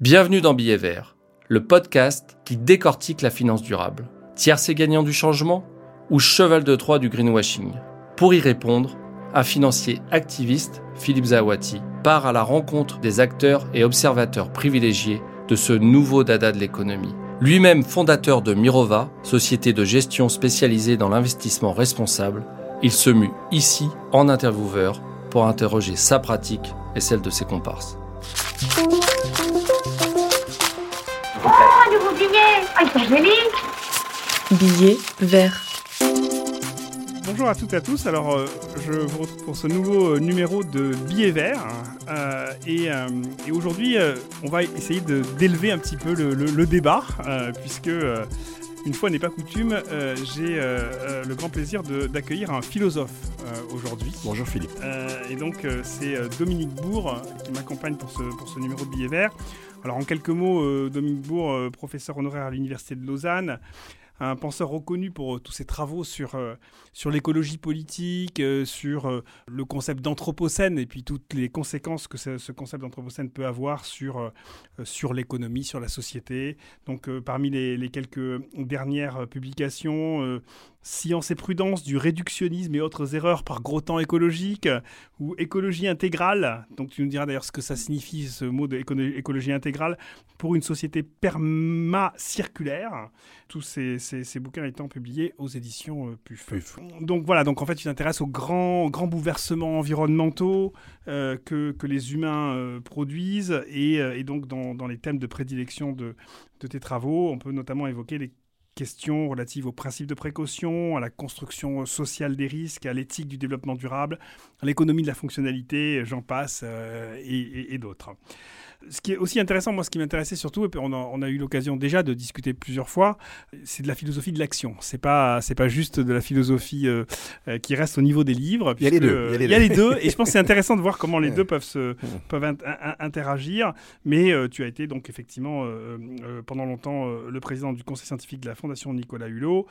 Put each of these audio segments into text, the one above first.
Bienvenue dans Billets Verts, le podcast qui décortique la finance durable. Tiercé gagnant du changement ou cheval de Troie du greenwashing? Pour y répondre, un financier activiste, Philippe Zawati, part à la rencontre des acteurs et observateurs privilégiés de ce nouveau dada de l'économie. Lui-même fondateur de Mirova, société de gestion spécialisée dans l'investissement responsable, il se mue ici en intervieweur pour interroger sa pratique et celle de ses comparses. Oh, un nouveau billet Ah, ils sont jolis Billet vert. Bonjour à toutes et à tous. Alors, euh, je vous retrouve pour ce nouveau euh, numéro de Billets Verts. Euh, et, euh, et aujourd'hui, euh, on va essayer de- d'élever un petit peu le, le- le débat, euh, puisque, euh, une fois n'est pas coutume, euh, j'ai euh, euh, le grand plaisir de- d'accueillir un philosophe euh, aujourd'hui. Bonjour Philippe. Euh, et donc, euh, c'est Dominique Bourg qui m'accompagne pour ce, pour ce numéro de Billet Vert. Alors, en quelques mots, euh, Dominique Bourg, euh, professeur honoraire à l'Université de Lausanne, un penseur reconnu pour euh, tous ses travaux sur, sur l'écologie politique, euh, sur euh, le concept d'anthropocène et puis toutes les conséquences que ce, ce concept d'anthropocène peut avoir sur, euh, sur l'économie, sur la société. Donc, parmi les, quelques dernières publications, Science et prudence du réductionnisme et autres erreurs par gros temps écologique ou écologie intégrale. Donc tu nous diras d'ailleurs ce que ça signifie ce mot de écono- écologie intégrale pour une société perma-circulaire. Tous ces, ces- bouquins étant publiés aux éditions euh, PUF. Donc voilà, donc en fait tu t'intéresses aux grands, grands bouleversements environnementaux euh, que, les humains euh, produisent et, euh, donc dans, les thèmes de prédilection de, tes travaux, on peut notamment évoquer les questions relatives aux principes de précaution, à la construction sociale des risques, à l'éthique du développement durable, à l'économie de la fonctionnalité, j'en passe, et d'autres. Ce qui est aussi intéressant, moi, ce qui m'intéressait surtout, et puis on a, on a eu l'occasion déjà de discuter plusieurs fois, c'est de la philosophie de l'action. C'est pas, c'est pas juste de la philosophie euh, euh, qui reste au niveau des livres. Il y a les deux, il y a les deux. et je pense que c'est intéressant de voir comment les deux peuvent se, peuvent int- in- interagir. Mais euh, tu as été donc effectivement pendant longtemps le président du conseil scientifique de la Fondation Nicolas Hulot.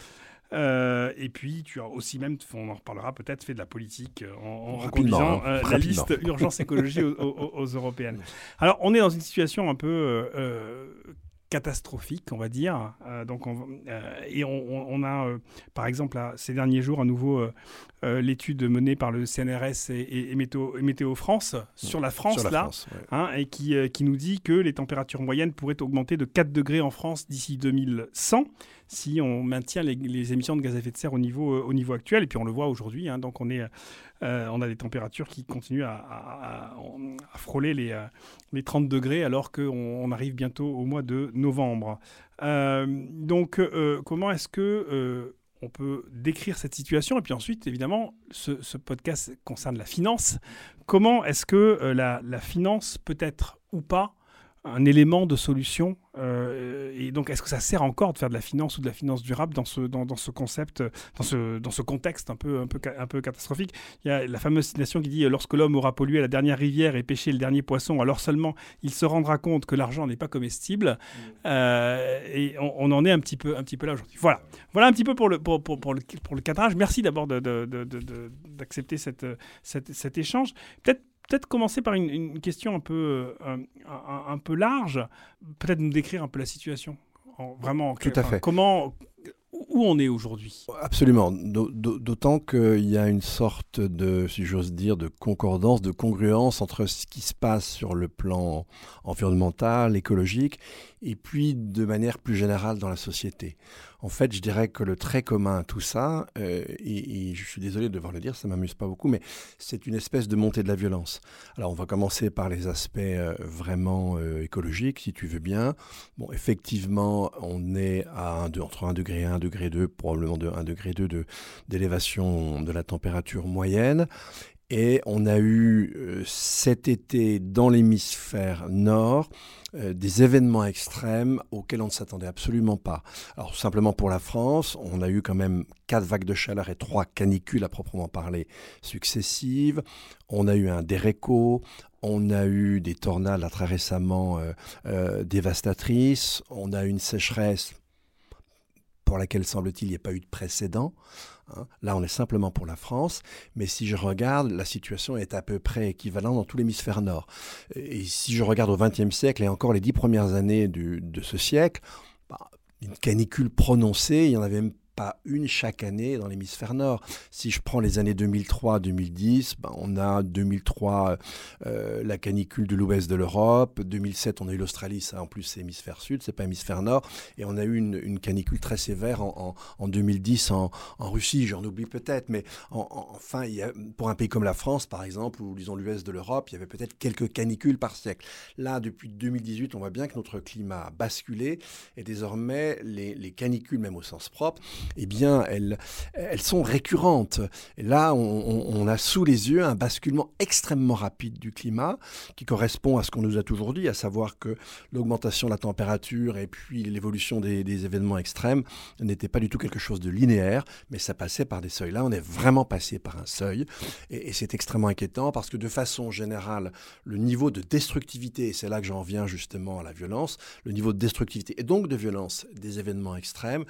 Euh, et puis tu as aussi même, on en reparlera peut-être, fait de la politique euh, en, en Rapidement, conduisant hein, euh, la liste urgence écologie aux, aux- aux européennes. Alors on est dans une situation un peu catastrophique, on va dire. Euh, donc on, euh, et on, a, euh, par exemple, là, ces derniers jours, à nouveau l'étude menée par le CNRS et, et- et Météo, et Météo France sur la France, Sur la là, France, ouais. hein, et qui, qui nous dit que les températures moyennes pourraient augmenter de 4 degrés en France d'ici 2100 si on maintient les, émissions de gaz à effet de serre au niveau, euh, au niveau actuel. Et puis on le voit aujourd'hui, hein, donc on, est, euh, on a des températures qui continuent à, frôler les, euh, les 30 degrés alors qu'on on arrive bientôt au mois de novembre. Donc comment est-ce que... on peut décrire cette situation? Et puis ensuite, évidemment, ce, podcast concerne la finance. Comment est-ce que la finance peut être ou pas un élément de solution euh, Et donc, est-ce que ça sert encore de faire de la finance ou de la finance durable dans ce, dans, dans ce concept, dans ce, dans ce contexte un peu, un, peu, un peu catastrophique? Il y a la fameuse citation qui dit euh, Lorsque l'homme aura pollué la dernière rivière et pêché le dernier poisson, alors seulement il se rendra compte que l'argent n'est pas comestible. Euh, et on, on en est un petit peu, un petit peu là aujourd'hui. Voilà. Voilà un petit peu pour le, pour, pour, pour le, pour le cadrage. Merci d'abord de- de- de- de- de- d'accepter cette, cette- cet échange. Peut-être peut-être commencer par une, une question un peu, euh, un, peu large. Peut-être nous décrire un peu la situation. En- vraiment, Tout à fait. Comment, où on est aujourd'hui? Absolument. D'au- d'au- D'autant qu'il y a une sorte de, si j'ose dire, de concordance, de congruence entre ce qui se passe sur le plan environnemental, écologique, et puis de manière plus générale dans la société. En fait, je dirais que le trait commun à tout ça, euh, je suis désolé de devoir le dire, ça m'amuse pas beaucoup, mais c'est une espèce de montée de la violence. Alors, on va commencer par les aspects euh, vraiment euh, écologiques, si tu veux bien. Bon, effectivement, on est à un, entre 1 degré et 1 degré 2, probablement de 1 degré 2 de- d'élévation de la température moyenne. Et on a eu euh, cet été dans l'hémisphère nord euh, des événements extrêmes auxquels on ne s'attendait absolument pas. Alors simplement pour la France, on a eu quand même quatre vagues de chaleur et trois canicules à proprement parler successives. On a eu un déréco, on a eu des tornades là, très récemment euh, dévastatrices, on a eu une sécheresse pour laquelle, semble-t-il, il n'y a pas eu de précédent. Hein. Là, on est simplement pour la France, mais si je regarde, la situation est à peu près équivalente dans tout l'hémisphère nord. Et si je regarde au XXe siècle et encore les dix premières années de ce siècle, bah, une canicule prononcée, il y en avait même une chaque année dans l'hémisphère nord. Si je prends les années 2003-2010, ben on a 2003 euh, la canicule de l'ouest de l'Europe, 2007 on a eu l'Australie, ça en plus c'est hémisphère sud, c'est pas hémisphère nord, et on a eu une, canicule très sévère en, 2010 en, Russie, j'en oublie peut-être, mais enfin pour un pays comme la France par exemple, ou disons l'ouest de l'Europe, il y avait peut-être quelques canicules par siècle. Là, depuis 2018, on voit bien que notre climat a basculé, et désormais les canicules, même au sens propre, eh bien, elles, sont récurrentes. Et là, on, a sous les yeux un basculement extrêmement rapide du climat qui correspond à ce qu'on nous a toujours dit, à savoir que l'augmentation de la température et puis l'évolution des, événements extrêmes n'était pas du tout quelque chose de linéaire, mais ça passait par des seuils. Là, on est vraiment passé par un seuil et, c'est extrêmement inquiétant parce que de façon générale, le niveau de destructivité, et c'est là que j'en viens justement à la violence, le niveau de destructivité et donc de violence des événements extrêmes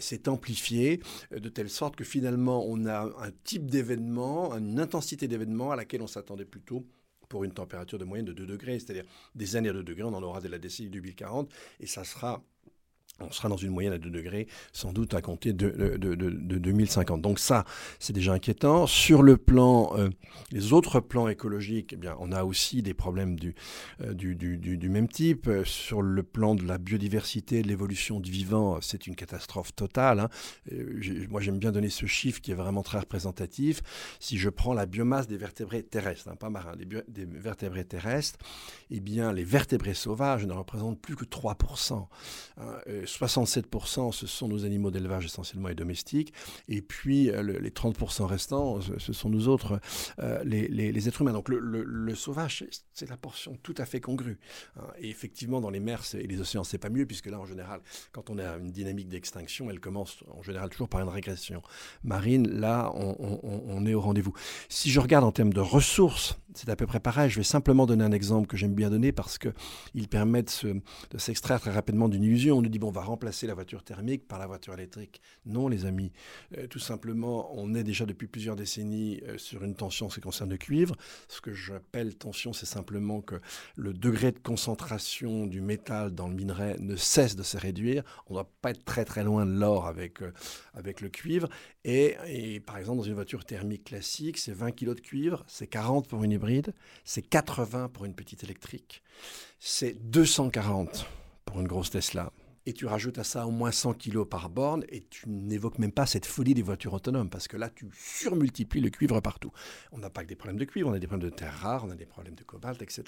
s'est amplifié euh, de telle sorte que finalement on a un type d'événement, une intensité d'événement à laquelle on s'attendait plutôt pour une température de moyenne de 2 degrés, c'est-à-dire des années à 2 degrés, on en aura dès la décennie 2040, et ça sera on sera dans une moyenne à 2 degrés, sans doute à compter de, de, de, 2050. Donc ça, c'est déjà inquiétant. Sur le plan, euh, les autres plans écologiques, eh bien, on a aussi des problèmes du, euh, même type. Sur le plan de la biodiversité, de l'évolution du vivant, c'est une catastrophe totale. Hein. Euh, moi, j'aime bien donner ce chiffre qui est vraiment très représentatif. Si je prends la biomasse des vertébrés terrestres, hein, pas marins, des, des, vertébrés terrestres, eh bien, les vertébrés sauvages ne représentent plus que 3%. 67%, ce sont nos animaux d'élevage essentiellement et domestiques, et puis euh, les 30% restants, ce sont nous autres, euh, les, êtres humains. Donc le, sauvage, c'est la portion tout à fait congrue. Hein. Et effectivement, dans les mers et les océans, c'est pas mieux, puisque là, en général, quand on a une dynamique d'extinction, elle commence en général toujours par une régression marine. Là, on, est au rendez-vous. Si je regarde en termes de ressources, c'est à peu près pareil. Je vais simplement donner un exemple que j'aime bien donner parce qu'il permet de s'extraire très rapidement d'une illusion. On nous dit, bon, on va remplacer la voiture thermique par la voiture électrique. Non, les amis. Euh, tout simplement, on est déjà depuis plusieurs décennies euh, sur une tension en ce qui concerne le cuivre. Ce que j'appelle tension, c'est simplement que le degré de concentration du métal dans le minerai ne cesse de se réduire. On ne doit pas être très très loin de l'or avec, euh, avec le cuivre. Et, et, par exemple, dans une voiture thermique classique, c'est 20 kg de cuivre, c'est 40 pour une hybride, c'est 80 pour une petite électrique, c'est 240 pour une grosse Tesla et tu rajoutes à ça au moins 100 kilos par borne, et tu n'évoques même pas cette folie des voitures autonomes, parce que là, tu surmultiplies le cuivre partout. On n'a pas que des problèmes de cuivre, on a des problèmes de terres rares, on a des problèmes de cobalt, etc.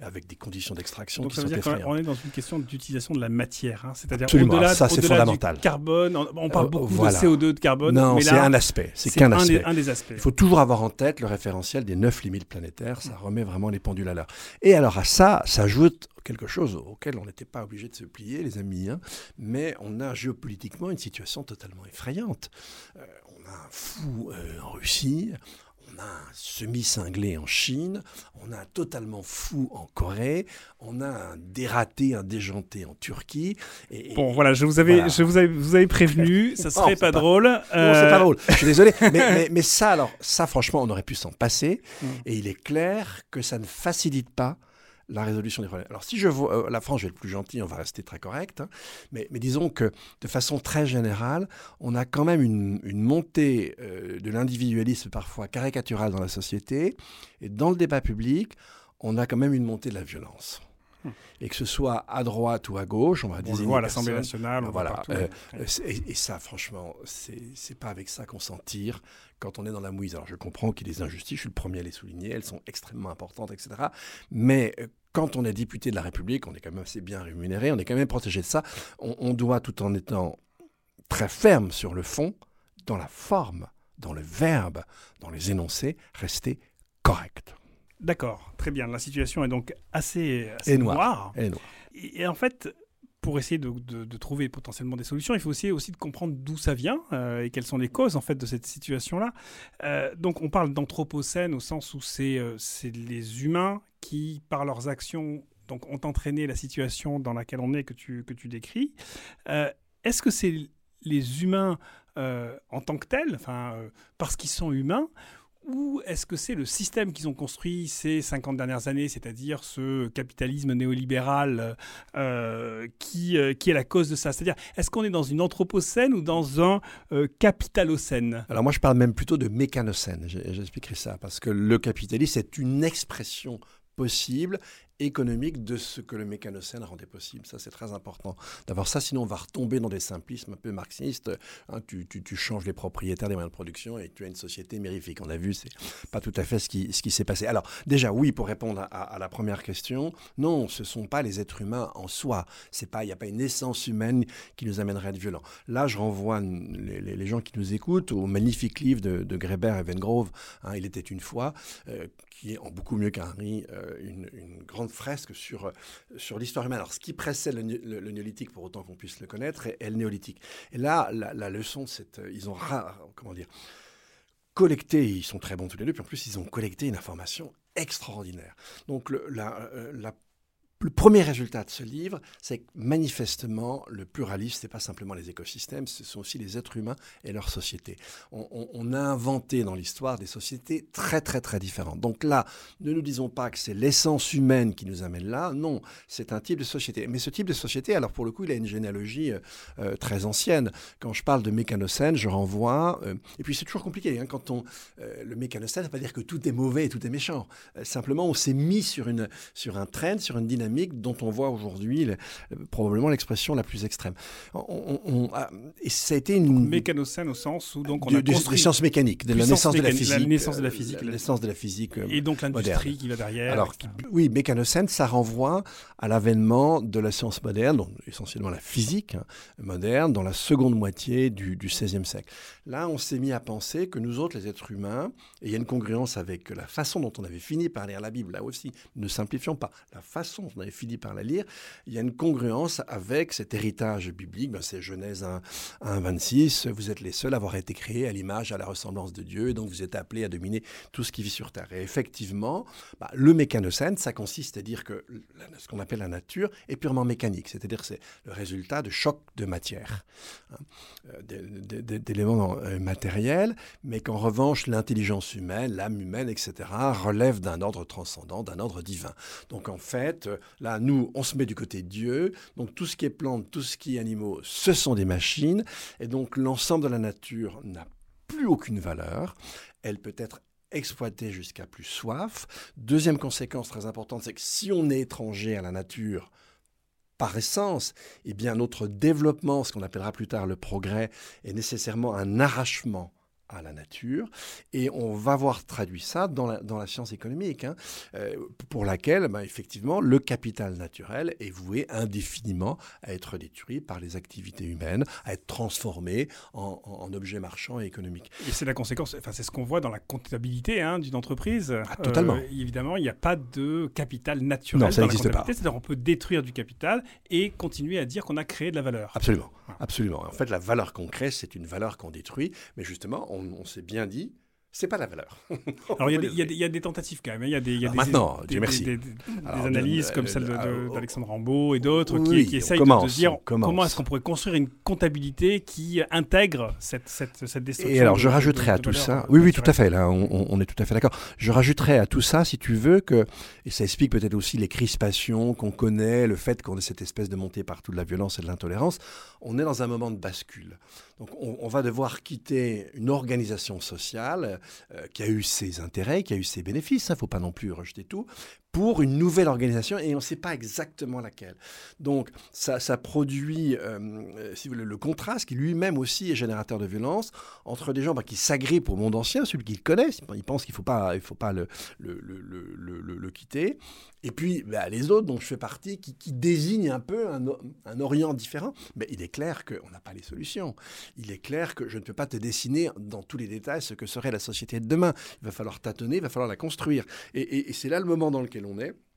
avec des conditions d'extraction qui ça veut dire qu'on est dans une question d'utilisation de la matière, hein. c'est-à-dire au-delà ça, c'est fondamental. carbone, on, parle euh, beaucoup de CO2 de carbone. Non, c'est un aspect, c'est qu'un aspect. un des aspects. Il faut toujours avoir en tête le référentiel des neuf limites planétaires, ça remet vraiment les pendules à l'heure. Et alors à ça s'ajoute quelque chose auquel on n'était pas obligé de se plier, les amis, hein. mais on a géopolitiquement une situation totalement effrayante. Euh, on a un fou euh, en Russie, on a un semi-cinglé en Chine, on a un totalement fou en Corée, on a un dératé, un déjanté en Turquie. Et, bon, voilà, je vous avais, Je vous avais, vous avez prévenu, ça serait pas, drôle. Non, c'est pas euh, drôle. Je suis désolé, mais, mais, ça, alors, ça, franchement, on aurait pu s'en passer. Mm. Et il est clair que ça ne facilite pas la résolution des problèmes. Alors si je vois, euh, la France, je vais être plus gentil, on va rester très correct, hein, mais, disons que de façon très générale, on a quand même une, montée euh, de l'individualisme parfois caricatural dans la société, et dans le débat public, on a quand même une montée de la violence. Et que ce soit à droite ou à gauche, on va désigner. On voit à l'Assemblée nationale, on voilà. Euh, et, et, ça, franchement, c'est pas avec ça qu'on s'en tire quand on est dans la mouise. Alors je comprends qu'il y ait des injustices, je suis le premier à les souligner, elles sont extrêmement importantes, etc. Mais euh, quand on est député de la République, on est quand même assez bien rémunéré, on est quand même protégé de ça. On, doit, tout en étant très ferme sur le fond, dans la forme, dans le verbe, dans les énoncés, rester correct. D'accord, très bien. La situation est donc assez, assez noire. Et, noire. et en fait, pour essayer de, trouver potentiellement des solutions, il faut essayer aussi de comprendre d'où ça vient euh, et quelles sont les causes en fait de cette situation-là. Euh, donc on parle d'anthropocène au sens où euh, c'est les humains qui, par leurs actions, donc, ont entraîné la situation dans laquelle on est que tu, que tu décris. Est-ce que c'est les humains en tant que tels, enfin, parce qu'ils sont humains, ou est-ce que c'est le système qu'ils ont construit ces 50 dernières années, c'est-à-dire ce capitalisme néolibéral euh, qui, euh, qui est la cause de ça? C'est-à-dire, est-ce qu'on est dans une anthropocène ou dans un euh, capitalocène? Alors moi, je parle même plutôt de mécanocène, j'expliquerai ça, parce que le capitalisme est une expression possible économique de ce que le mécanocène rendait possible. Ça, c'est très important d'avoir ça, sinon on va retomber dans des simplismes un peu marxistes. Hein, tu, tu, changes les propriétaires des moyens de production et tu as une société mérifique. On a vu, c'est pas tout à fait ce qui, ce qui s'est passé. Alors, déjà, oui, pour répondre à, la première question, non, ce sont pas les êtres humains en soi. Il n'y a pas une essence humaine qui nous amènerait à être violents. Là, je renvoie les, gens qui nous écoutent au magnifique livre de, de Greber et Vengrove, hein, Il était une fois, euh, qui est en beaucoup mieux qu'Henri, euh, une grande fresque sur, euh, sur l'histoire humaine. Alors, ce qui précède le, néolithique, pour autant qu'on puisse le connaître, est, le néolithique. Et là, la, leçon, c'est euh, ils ont, comment dire, collecté, ils sont très bons tous les deux, puis en plus, ils ont collecté une information extraordinaire. Donc, la, euh, la le premier résultat de ce livre, c'est que manifestement, le pluralisme, ce n'est pas simplement les écosystèmes, ce sont aussi les êtres humains et leurs sociétés. On, a inventé dans l'histoire des sociétés très, très, très différentes. Donc là, ne nous disons pas que c'est l'essence humaine qui nous amène là. Non, c'est un type de société. Mais ce type de société, alors pour le coup, il a une généalogie euh, euh, très ancienne. Quand je parle de mécanocène, je renvoie. Euh, et puis c'est toujours compliqué. Hein, quand on. le mécanocène, ça ne veut pas dire que tout est mauvais et tout est méchant. simplement, on s'est mis sur, une, sur un train, sur une dynamique dont on voit aujourd'hui probablement l'expression la plus extrême. On, et ça a été une mécanocène au sens où donc on a construit... des sciences mécaniques, de la naissance de la physique, la naissance de la physique, la naissance de la physique et donc l'industrie qui va derrière. Alors oui, mécanocène, ça renvoie à l'avènement de la science moderne, donc essentiellement la physique hein, moderne, dans la seconde moitié du XVIe siècle. Là, on s'est mis à penser que nous autres, les êtres humains, et il y a une congruence avec la façon dont on avait fini par lire la Bible, là aussi, ne simplifions pas, la façon dont on avait fini par la lire, il y a une congruence avec cet héritage biblique, ben c'est Genèse 1, 1, 26, vous êtes les seuls à avoir été créés à l'image, à la ressemblance de Dieu, et donc vous êtes appelés à dominer tout ce qui vit sur Terre. Et effectivement, ben, le mécanocène, ça consiste à dire que ce qu'on appelle la nature est purement mécanique, c'est-à-dire c'est le résultat de chocs de matière, hein, euh, d'éléments euh, matériels, mais qu'en revanche, l'intelligence humaine, l'âme humaine, etc., relève d'un ordre transcendant, d'un ordre divin. Donc en fait, Là, nous, on se met du côté de Dieu. Donc tout ce qui est plantes, tout ce qui est animaux, ce sont des machines. Et donc l'ensemble de la nature n'a plus aucune valeur. Elle peut être exploitée jusqu'à plus soif. Deuxième conséquence très importante, c'est que si on est étranger à la nature, par essence, eh bien notre développement, ce qu'on appellera plus tard le progrès, est nécessairement un arrachement à la nature. Et on va voir traduit ça dans la, dans la science économique, hein, euh, pour laquelle, bah, effectivement, le capital naturel est voué indéfiniment à être détruit par les activités humaines, à être transformé en, en, objet marchand et économique. Et c'est la conséquence, enfin, c'est ce qu'on voit dans la comptabilité hein, d'une entreprise. Ah, totalement. Euh, évidemment, il n'y a pas de capital naturel non, ça n'existe pas. C'est-à-dire on peut détruire du capital et continuer à dire qu'on a créé de la valeur. Absolument. Absolument. En fait, la valeur qu'on crée, c'est une valeur qu'on détruit, mais justement, on on, s'est bien dit, c'est pas la valeur. Alors il y, y, a des tentatives quand même. Hein. Il y a des, y a des maintenant, Dieu merci. Des, analyses comme celle d'Alexandre Rambaud et d'autres qui, qui, essayent de, dire comment est-ce qu'on pourrait construire une comptabilité qui intègre cette, cette, cette destruction. Et alors je rajouterais à tout ça, oui oui tout à fait, là on, on est tout à fait d'accord. Je rajouterais à tout ça, si tu veux, que, et ça explique peut-être aussi les crispations qu'on connaît, le fait qu'on ait cette espèce de montée partout de la violence et de l'intolérance, on est dans un moment de bascule. Donc on, va devoir quitter une organisation sociale euh, qui a eu ses intérêts, qui a eu ses bénéfices, il hein, ne faut pas non plus rejeter tout, pour une nouvelle organisation et on ne sait pas exactement laquelle. Donc ça, produit, euh, euh, si vous voulez, le contraste qui lui-même aussi est générateur de violence entre des gens bah, qui s'agrippent au monde ancien, celui qu'ils connaissent, ils pensent qu'il ne faut pas, il faut pas le, le, le, le, quitter, et puis bah, les autres dont je fais partie qui, désignent un peu un, un, Orient différent. Mais il est clair qu'on n'a pas les solutions. Il est clair que je ne peux pas te dessiner dans tous les détails ce que serait la société de demain. Il va falloir tâtonner, il va falloir la construire. Et, et c'est là le moment dans lequel on est.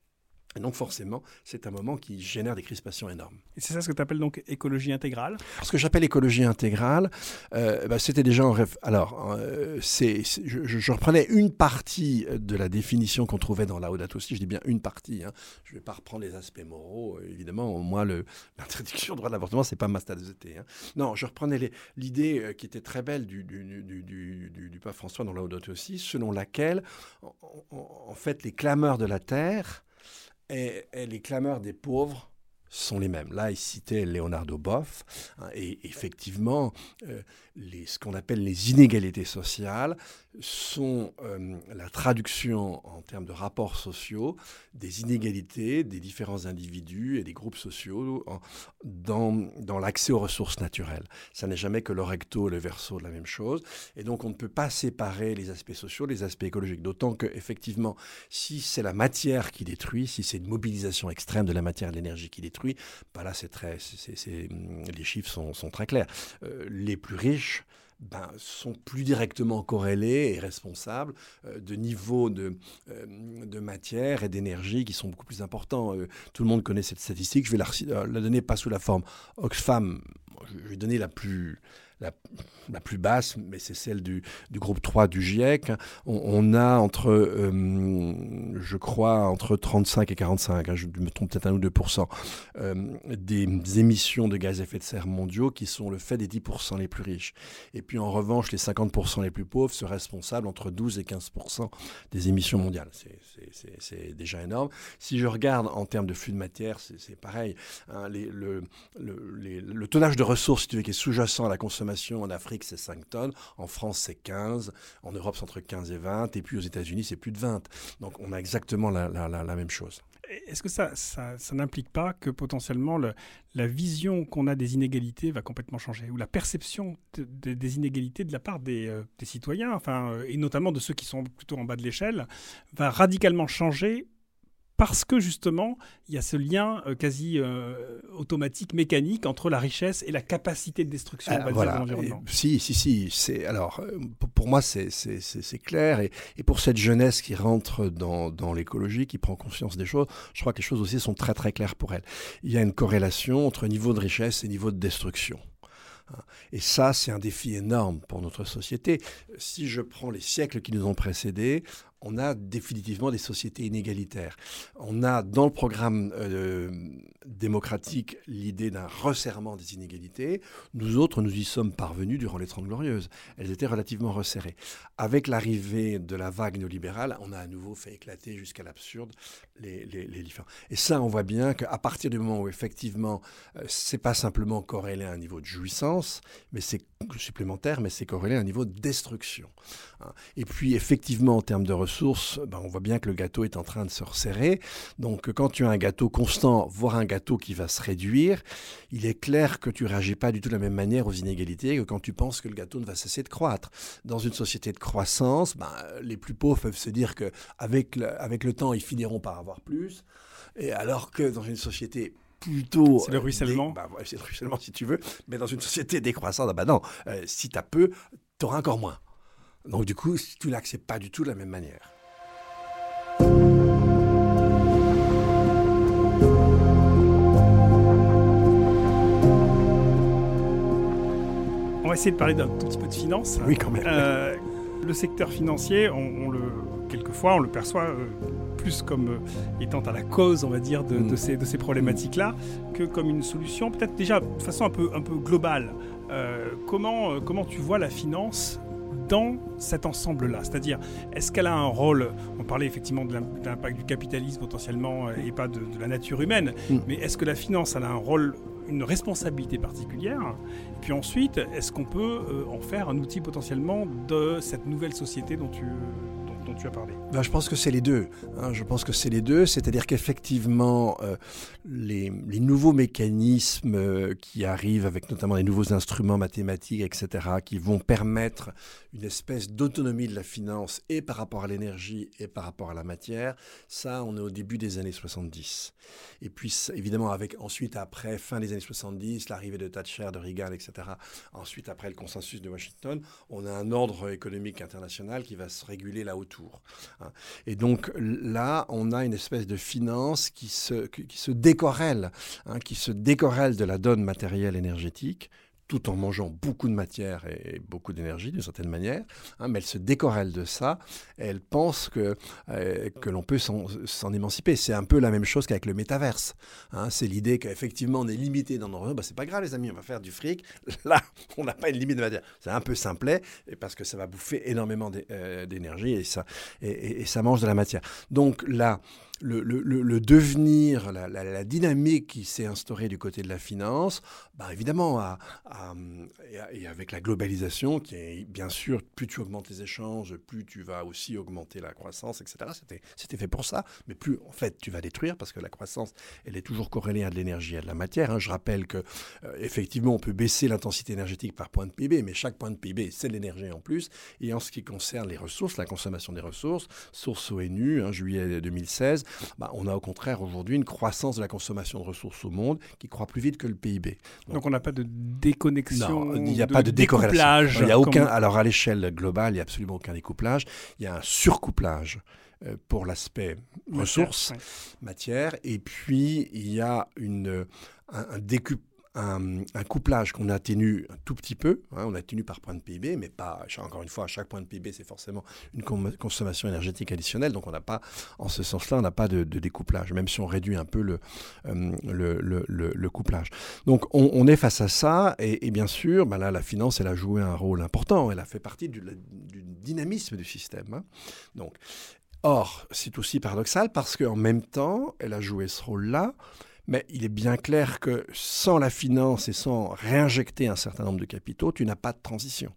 Et donc forcément, c'est un moment qui génère des crispations énormes. Et c'est ça ce que tu appelles donc écologie intégrale? Ce que j'appelle écologie intégrale, euh, bah, c'était déjà en rêve. Alors, euh, c'est, je, je, reprenais une partie de la définition qu'on trouvait dans Laudato aussi. Je dis bien une partie. Hein. Je ne vais pas reprendre les aspects moraux. Évidemment, moi, l'interdiction du droit de l'avortement, c'est pas ma tasse hein. Non, je reprenais l'idée euh, qui était très belle du, du, du, du, pape François dans Laudato aussi, selon laquelle, en, en fait, les clameurs de la terre et, les clameurs des pauvres sont les mêmes. Là, il citait Leonardo Boff, hein, et effectivement, euh, ce qu'on appelle les inégalités sociales sont euh, la traduction en termes de rapports sociaux des inégalités des différents individus et des groupes sociaux dans, dans l'accès aux ressources naturelles. Ça n'est jamais que le recto et le verso de la même chose. Et donc on ne peut pas séparer les aspects sociaux les aspects écologiques. D'autant que effectivement, si c'est la matière qui détruit, si c'est une mobilisation extrême de la matière et de l'énergie qui détruit, bah là c'est très, les chiffres sont, sont très clairs. Euh, les plus riches ben, sont plus directement corrélés et responsables euh, de niveaux de, euh, de matière et d'énergie qui sont beaucoup plus importants. Tout le monde connaît cette statistique. Je vais la donner pas sous la forme Oxfam. Je vais donner la plus, la, plus basse, mais c'est celle du, groupe 3 du GIEC. On, a entre, euh, je crois, entre 35 et 45, hein, je me trompe peut-être un ou 2% euh, des émissions de gaz à effet de serre mondiaux qui sont le fait des 10 les plus riches. Et puis en revanche, les 50% les plus pauvres sont responsables entre 12 et 15% des émissions mondiales. C'est déjà énorme. Si je regarde en termes de flux de matière, c'est pareil. Hein, le, tonnage de ressources, qui est sous-jacent à la consommation, en Afrique, c'est 5 tonnes. En France, c'est 15. En Europe, c'est entre 15 et 20. Et puis aux États-Unis, c'est plus de 20. Donc on a exactement la, même chose. Est-ce que ça, ça, n'implique pas que potentiellement le, la vision qu'on a des inégalités va complètement changer Ou la perception des inégalités de la part des, euh, des citoyens, enfin, euh, et notamment de ceux qui sont plutôt en bas de l'échelle, va radicalement changer parce que justement, il y a ce lien euh, quasi euh, automatique, mécanique entre la richesse et la capacité de destruction ah, de l'environnement. Si, si, si. C'est alors euh, pour moi c'est clair et, et, pour cette jeunesse qui rentre dans, dans l'écologie, qui prend conscience des choses, je crois que les choses aussi sont très très claires pour elle. Il y a une corrélation entre niveau de richesse et niveau de destruction. Et ça, c'est un défi énorme pour notre société. Si je prends les siècles qui nous ont précédés, on a définitivement des sociétés inégalitaires. On a dans le programme euh, démocratique l'idée d'un resserrement des inégalités. Nous autres, nous y sommes parvenus durant les Trente Glorieuses. Elles étaient relativement resserrées. Avec l'arrivée de la vague néolibérale, on a à nouveau fait éclater jusqu'à l'absurde les, les, différents. Et ça, on voit bien qu'à partir du moment où effectivement, euh, c'est pas simplement corrélé à un niveau de jouissance, mais c'est supplémentaire, mais c'est corrélé à un niveau de destruction. Hein. Et puis effectivement, en termes de ressources, ben, on voit bien que le gâteau est en train de se resserrer. Donc quand tu as un gâteau constant, voire un gâteau qui va se réduire, il est clair que tu réagis pas du tout de la même manière aux inégalités que quand tu penses que le gâteau ne va cesser de croître. Dans une société de croissance, ben, les plus pauvres peuvent se dire que avec le, avec le temps, ils finiront par avoir plus. Et alors que dans une société plutôt. C'est le ruissellement. Bah, c'est le ruissellement si tu veux. Mais dans une société décroissante, ah bah non, euh, si tu as peu, tu auras encore moins. Donc du coup, tu l'acceptes pas du tout de la même manière. On va essayer de parler d'un tout petit peu de finance. Oui, quand même. Euh, le secteur financier, on, le, quelquefois, on le perçoit euh, plus comme euh, étant à la cause, on va dire, de, mm. ces, de ces problématiques-là, que comme une solution, peut-être déjà de façon un peu, un peu globale. comment, comment tu vois la finance dans cet ensemble-là? C'est-à-dire, est-ce qu'elle a un rôle? On parlait effectivement de l'impact du capitalisme potentiellement euh, et pas de, la nature humaine, mm. mais est-ce que la finance elle a un rôle une responsabilité particulière? Et puis ensuite, est-ce qu'on peut euh, en faire un outil potentiellement de cette nouvelle société dont tu, tu as parlé ben, Je pense que c'est les deux. Hein. Je pense que c'est les deux. C'est-à-dire qu'effectivement, euh, les, nouveaux mécanismes euh, qui arrivent avec notamment les nouveaux instruments mathématiques, etc., qui vont permettre une espèce d'autonomie de la finance et par rapport à l'énergie et par rapport à la matière, ça, on est au début des années 70. Et puis, évidemment, avec ensuite, après, fin des années 70, l'arrivée de Thatcher, de Reagan, etc., ensuite, après le consensus de Washington, on a un ordre économique international qui va se réguler là autour hein. Et donc là, on a une espèce de finance qui se, qui, qui se décorrèle, hein, qui se décorrèle de la donne matérielle énergétique tout en mangeant beaucoup de matière et beaucoup d'énergie d'une certaine manière, hein, mais elle se décorrèle de ça, elle pense que, euh, que l'on peut s'en émanciper. C'est un peu la même chose qu'avec le métaverse. hein. c'est l'idée qu'effectivement on est limité dans nos. Bah, c'est pas grave les amis, on va faire du fric. Là, on n'a pas une limite de matière. C'est un peu simplet, et parce que ça va bouffer énormément euh, d'énergie et ça, et ça mange de la matière. Donc là, le, le- le- devenir, la, la- dynamique qui s'est instaurée du côté de la finance, bah évidemment, à- et avec la globalisation, qui est bien sûr, plus tu augmentes les échanges, plus tu vas aussi augmenter la croissance, etc. C'était, c'était fait pour ça, mais plus en fait tu vas détruire parce que la croissance, elle est toujours corrélée à de l'énergie et à de la matière. hein. Je rappelle que euh, effectivement, on peut baisser l'intensité énergétique par point de PIB, mais chaque point de PIB, c'est de l'énergie en plus. Et en ce qui concerne les ressources, la consommation des ressources, source ONU, hein, juillet 2016, bah, on a au contraire aujourd'hui une croissance de la consommation de ressources au monde qui croît plus vite que le PIB. Donc on n'a pas de déconnexion. Il n'y a pas de décorrélation. découplage, Il y a aucun. comme- Alors à l'échelle globale, il n'y a absolument aucun découplage. Il y a un surcouplage euh, pour l'aspect ressources, Ouais. matière, et puis il y a une, un, un décup- un- couplage qu'on atténue un tout petit peu, hein, on atténue par point de PIB, mais pas, encore une fois, à chaque point de PIB, c'est forcément une consommation énergétique additionnelle, donc on n'a pas, en ce sens-là, on n'a pas de, découplage, même si on réduit un peu le, euh, couplage. Donc on, est face à ça, et, bien sûr, ben là, la finance, elle a joué un rôle important, elle a fait partie du, du dynamisme du système. hein. Donc, or, c'est aussi paradoxal parce qu'en même temps, elle a joué ce rôle-là, mais il est bien clair que sans la finance et sans réinjecter un certain nombre de capitaux, tu n'as pas de transition.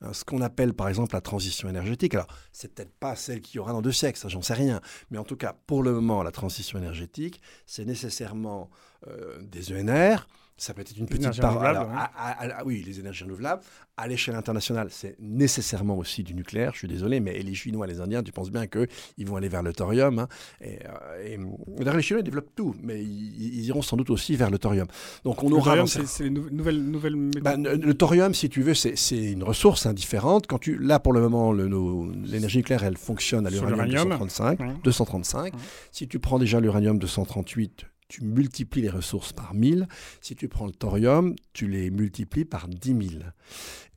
Hein, Ce qu'on appelle par exemple la transition énergétique, alors c'est peut-être pas celle qu'il y aura dans deux siècles, ça j'en sais rien, mais en tout cas pour le moment la transition énergétique, c'est nécessairement euh, des ENR, ça peut être une petite part. renouvelables, alors, ouais. à- à- à- oui, les énergies renouvelables. À l'échelle internationale, c'est nécessairement aussi du nucléaire. Je suis désolé, mais les Chinois, les Indiens, tu penses bien qu'ils vont aller vers le thorium. hein. et, euh, et, d'ailleurs, les Chinois ils développent tout, mais ils, ils iront sans doute aussi vers le thorium. Donc on Le aura thorium, c'est c'est les nou- nouvelles, nouvelles méthodes. bah, le thorium, si tu veux, c'est c'est une ressource indifférente. Quand tu, là, pour le moment, le- nos- l'énergie nucléaire, elle fonctionne à l'uranium l'uranium. 235. Ouais. 235. Ouais. Si tu prends déjà l'uranium 238, tu multiplies les ressources par 1000. Si tu prends le thorium, tu les multiplies par 10 000.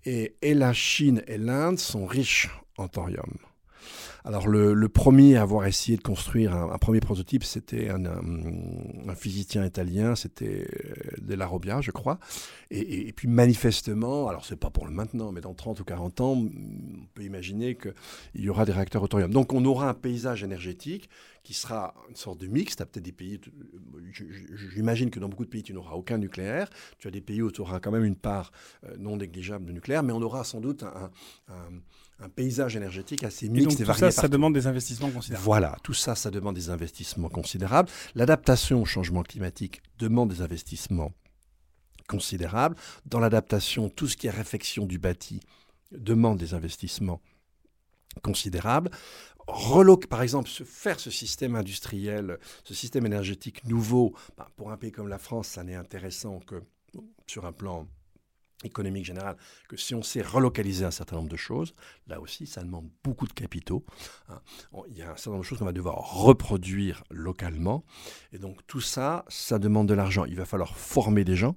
Et, et la Chine et l'Inde sont riches en thorium. Alors le, premier à avoir essayé de construire un, premier prototype, c'était un, physicien italien, c'était euh, De La Robbia, je crois. Et, puis manifestement, alors c'est pas pour le maintenant, mais dans 30 ou 40 ans, on peut imaginer qu'il y aura des réacteurs au thorium. Donc on aura un paysage énergétique qui sera une sorte de mix. Tu as peut-être des pays, je- j'imagine que dans beaucoup de pays, tu n'auras aucun nucléaire. Tu as des pays où tu auras quand même une part euh, non négligeable de nucléaire, mais on aura sans doute un- un paysage énergétique assez Et mixte donc et, tout varié. ça, ça demande des investissements considérables. Voilà, tout ça, ça demande des investissements considérables. L'adaptation au changement climatique demande des investissements considérables. Dans l'adaptation, tout ce qui est réfection du bâti demande des investissements considérables. Reloc, par exemple, se- faire ce système industriel, ce système énergétique nouveau, ben, pour un pays comme la France, ça n'est intéressant que sur un plan économique général, que si on sait relocaliser un certain nombre de choses, là aussi, ça demande beaucoup de capitaux. hein. Il y a un certain nombre de choses qu'on va devoir reproduire localement. Et donc tout ça, ça demande de l'argent. Il va falloir former des gens.